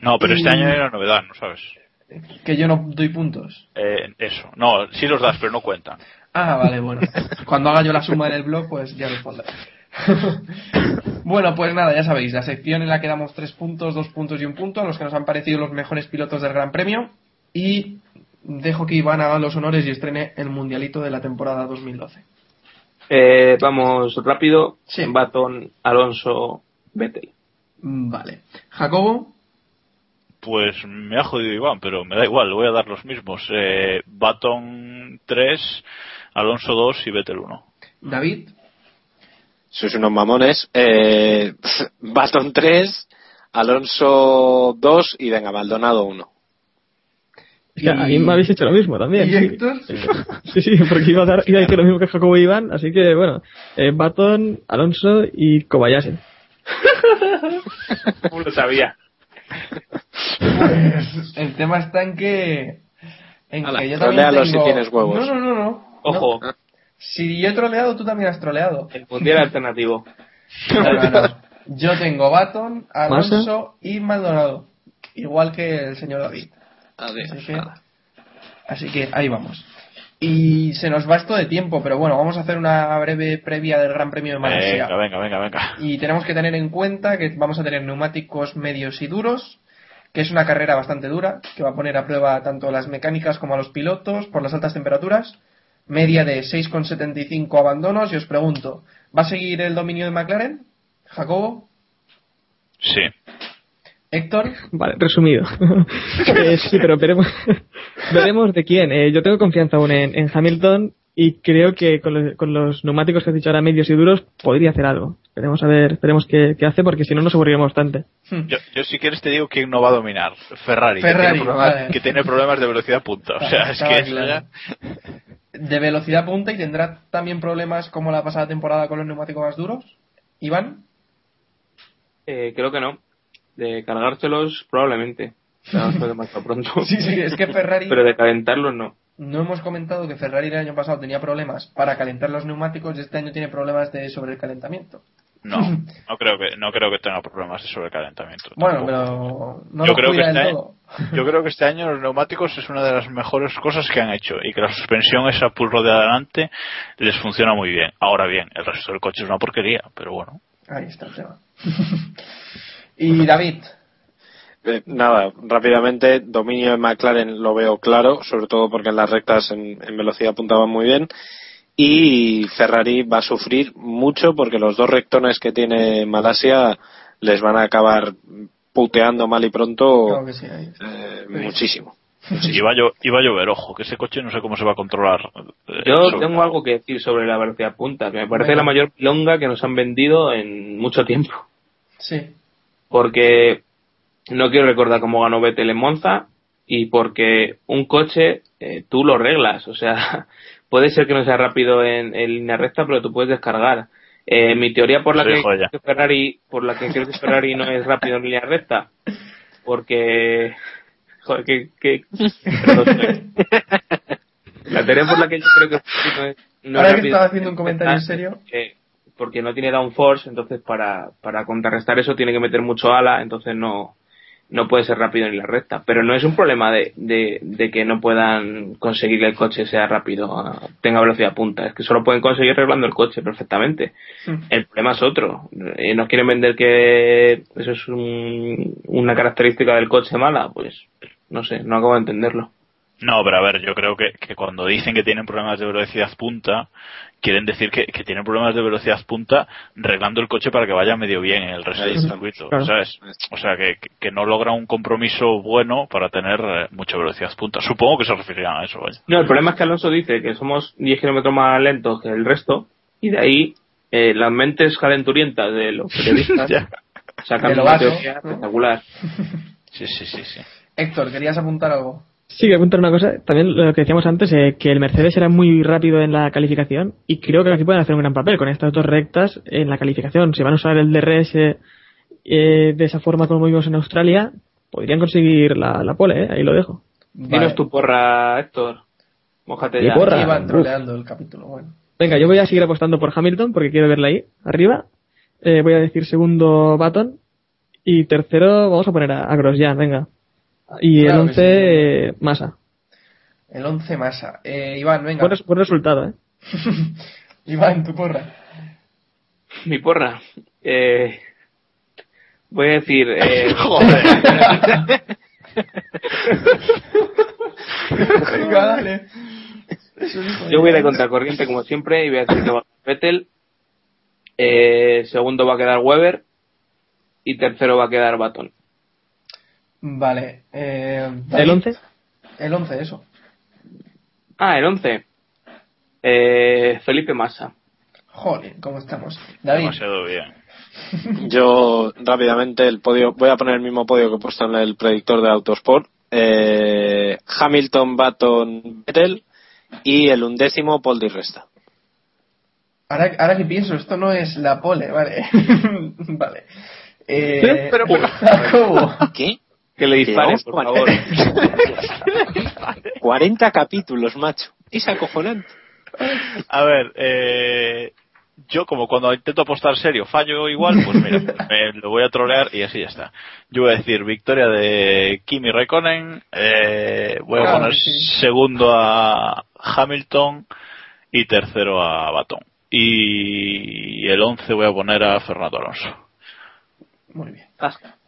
No, pero este año una novedad, ¿no sabes? Que yo no doy puntos. Eh, eso. No, sí los das, pero no cuentan. Ah, vale, bueno. Cuando haga yo la suma en el blog, pues ya responderé. bueno, pues nada, ya sabéis, la sección en la que damos tres puntos, dos puntos y un punto a los que nos han parecido los mejores pilotos del Gran Premio. Y dejo que Iván haga los honores y estrene el mundialito de la temporada 2012. Eh, vamos rápido. Sí. Baton, Alonso, Vettel. Vale. Jacobo, Pues me ha jodido Iván, pero me da igual, le voy a dar los mismos. Eh, Baton 3, Alonso 2 y Vettel 1. David, Sois unos mamones. Eh, Baton 3, Alonso 2 y venga, Maldonado 1. Es que a mí me habéis hecho lo mismo también. ¿Y sí. Héctor? Sí, sí, porque iba a, dar, iba a decir lo mismo que Jacobo y Iván, así que bueno, eh, Baton, Alonso y Kobayashi. ¿Cómo lo sabía? Pues el tema está en que. En que yo también troléalo si tengo- tienes huevos. No, no, no, no. Ojo, No. Si yo he troleado, tú también has troleado. el mundial alternativo. No, no, no. Yo tengo Baton, Alonso y Maldonado. Igual que el señor David. Así que, así que ahí vamos. Y se nos va esto de tiempo, pero bueno, vamos a hacer una breve previa del Gran Premio de Malasia. Venga, venga, venga, venga. Y tenemos que tener en cuenta que vamos a tener neumáticos medios y duros, que es una carrera bastante dura, que va a poner a prueba tanto a las mecánicas como a los pilotos por las altas temperaturas. Media de 6,75 abandonos. Y os pregunto, ¿va a seguir el dominio de McLaren? Jacobo, Sí. Héctor, Vale, resumido. Eh, sí, pero veremos, veremos de quién. Eh, yo tengo confianza aún en, en Hamilton y creo que con los, con los neumáticos que has dicho ahora medios y duros podría hacer algo. Esperemos a ver, esperemos qué, qué hace porque si no nos aburriremos bastante. Yo, yo si quieres te digo quién no va a dominar. Ferrari. Ferrari, que, tiene problemas, vale. que tiene problemas de velocidad punta. O sea, es que claro. ya- de velocidad punta y tendrá también problemas como la pasada temporada con los neumáticos más duros. Iván, Eh, creo que no. De cargárselos, probablemente. Demasiado pronto. Sí, sí, es que Ferrari. Pero de calentarlos, no. No hemos comentado que Ferrari el año pasado tenía problemas para calentar los neumáticos y este año tiene problemas de sobrecalentamiento. No, no creo que no creo que tenga problemas de sobrecalentamiento. Bueno, tampoco. pero no yo creo que este año, yo creo que este año los neumáticos es una de las mejores cosas que han hecho y que la suspensión esa pulro de adelante les funciona muy bien. Ahora bien, el resto del coche es una porquería, pero bueno. Ahí está el tema. y David, Eh, nada, rápidamente, dominio de McLaren lo veo claro, sobre todo porque en las rectas en, en velocidad apuntaban muy bien. Y Ferrari va a sufrir mucho porque los dos rectones que tiene Malasia les van a acabar puteando mal y pronto claro que sí, eh, muchísimo. Y va, a llover, ojo, que ese coche no sé cómo se va a controlar. eh, Yo sobre- tengo algo que decir sobre la velocidad punta, que me parece la mayor pilonga que nos han vendido en mucho tiempo. Sí, Porque no quiero recordar cómo ganó Vettel en Monza y porque un coche eh, tú lo reglas. O sea, puede ser que no sea rápido en, en línea recta, pero tú puedes descargar. Eh, mi teoría por la Soy que, joya. que Ferrari, por la que creo que Ferrari no es rápido en línea recta, porque joder, que, que perdón, la teoría por la que yo creo que Ferrari no es, no es ahora que rápido estaba haciendo un comentario en recta, serio, eh, porque no tiene downforce, entonces para, para contrarrestar eso tiene que meter mucho ala, entonces no, no puede ser rápido en la recta. Pero no es un problema de, de, de que no puedan conseguir que el coche sea rápido, tenga velocidad punta, es que solo pueden conseguir arreglando el coche perfectamente. El problema es otro. Eh, nos quieren vender que eso es un- una característica del coche mala, pues no sé, no acabo de entenderlo. No, pero a ver, yo creo que, que cuando dicen que tienen problemas de velocidad punta, quieren decir que, que tienen problemas de velocidad punta reglando el coche para que vaya medio bien en el resto del circuito, Claro. ¿sabes? O sea, que, que no logra un compromiso bueno para tener eh, mucha velocidad punta. Supongo que se referirán a eso, vaya. No, el problema es que Alonso dice que somos 10 kilómetros más lentos que el resto y de ahí eh, las mentes calenturientas de los periodistas sacan una vaso, teoría espectacular. Sí, sí, sí, sí. Héctor, ¿querías apuntar algo? Sí, que apuntar una cosa. También lo que decíamos antes, eh, que el Mercedes era muy rápido en la calificación y creo que aquí pueden hacer un gran papel con estas dos rectas en la calificación. Si van a usar el DRS eh, de esa forma como vimos en Australia, podrían conseguir la, la pole, eh, ahí lo dejo. Dinos tu porra, Héctor. Mójate ya. porra. Iban troleando el capítulo, bueno. Venga, yo voy a seguir apostando por Hamilton porque quiero verla ahí, arriba. Eh, voy a decir segundo Baton y tercero vamos a poner a, a Grosjean, venga. Y Claro el que 11 sí. eh, Massa. El 11 masa. Eh, Iván, venga. Buen, res- buen resultado, ¿eh? Iván, tu porra. Mi porra. Eh, voy a decir. Eh, venga, dale. Yo voy de contracorriente como siempre y voy a decir que va a quedar Vettel. Eh, segundo va a quedar Weber y tercero va a quedar Baton. Vale. Eh, David. ¿El 11? El 11, eso. Ah, el 11. Eh, Felipe Massa. Joder, ¿cómo estamos? David. Demasiado bien. Yo rápidamente el podio, voy a poner el mismo podio que he puesto en el predictor de Autosport. Eh, Hamilton, Baton, Vettel y el undécimo Paul Di Resta. Ahora, ahora que pienso, esto no es la pole, vale. vale. Eh, Pero. ¿Qué? Que le disparen, por favor. 40 capítulos, macho. Es acojonante. A ver, eh, yo como cuando intento apostar serio fallo igual, pues mira, me lo voy a trolear y así ya está. Yo voy a decir victoria de Kimi Raikkonen, eh, voy a Claro, poner sí. segundo a Hamilton y tercero a Baton. Y el 11 voy a poner a Fernando Alonso. Muy bien.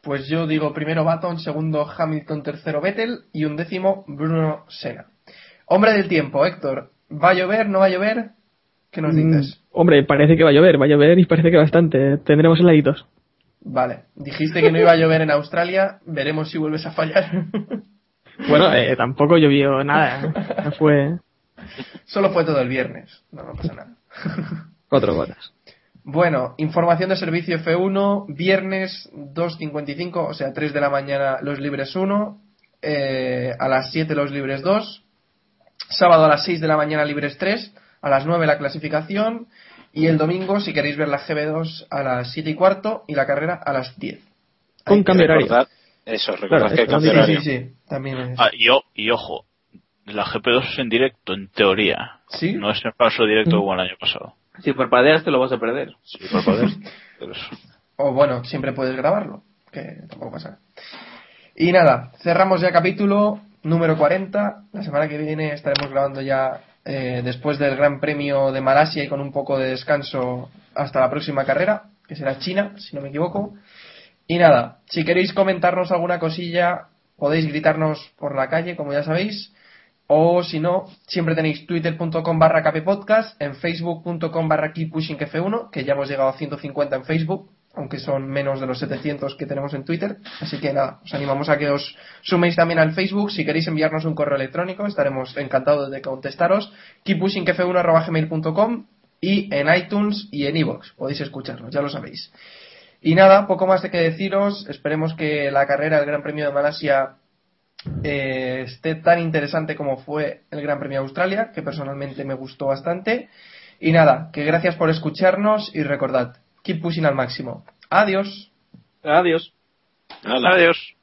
Pues yo digo primero Baton, segundo Hamilton, tercero Vettel y un décimo Bruno Senna. Hombre del tiempo, Héctor. ¿Va a llover? ¿No va a llover? ¿Qué nos dices? Mm, Hombre, parece que va a llover, va a llover y parece que bastante. Tendremos heladitos. Vale. Dijiste que no iba a llover en Australia. Veremos si vuelves a fallar. Bueno, eh, tampoco llovió nada. ¿eh? No fue Solo fue todo el viernes. No, no pasa nada. cuatro gotas. Bueno, información de servicio F1, viernes 2.55, o sea, 3 de la mañana los libres 1, eh, a las 7 los libres 2, sábado a las 6 de la mañana libres 3, a las 9 la clasificación Y el domingo, si queréis ver la GB2 a las 7 y cuarto y la carrera a las 10. Con Ahí cambio horario. Recordad- eso, recordad Claro, que hay cambio Sí, horario. sí, sí, también es. Ah, y, o- y ojo, la GP2 es en directo, en teoría. ¿Sí? No es en falso directo como el año pasado. Si parpadeas te lo vas a perder. Pero. O bueno, siempre puedes grabarlo, que tampoco pasa nada. Y nada, cerramos ya capítulo número 40. La semana que viene estaremos grabando ya eh, después del Gran Premio de Malasia y con un poco de descanso hasta la próxima carrera, que será China, si no me equivoco. Y nada, si queréis comentarnos alguna cosilla, podéis gritarnos por la calle, como ya sabéis. O si no, siempre tenéis twitter.com barra kppodcast, en facebook.com barra keeppushingf1, que ya hemos llegado a 150 en Facebook, aunque son menos de los 700 que tenemos en Twitter. Así que nada, os animamos a que os suméis también al Facebook. Si queréis enviarnos un correo electrónico, estaremos encantados de contestaros. keeppushingf1.gmail.com y en iTunes y en iVoox. Podéis escucharnos, ya lo sabéis. Y nada, poco más de que deciros. Esperemos que la carrera del Gran Premio de Malasia eh, esté tan interesante como fue el Gran Premio de Australia, que personalmente me gustó bastante. Y nada, que gracias por escucharnos y recordad, keep pushing al máximo. Adiós. Adiós. Hala. Adiós.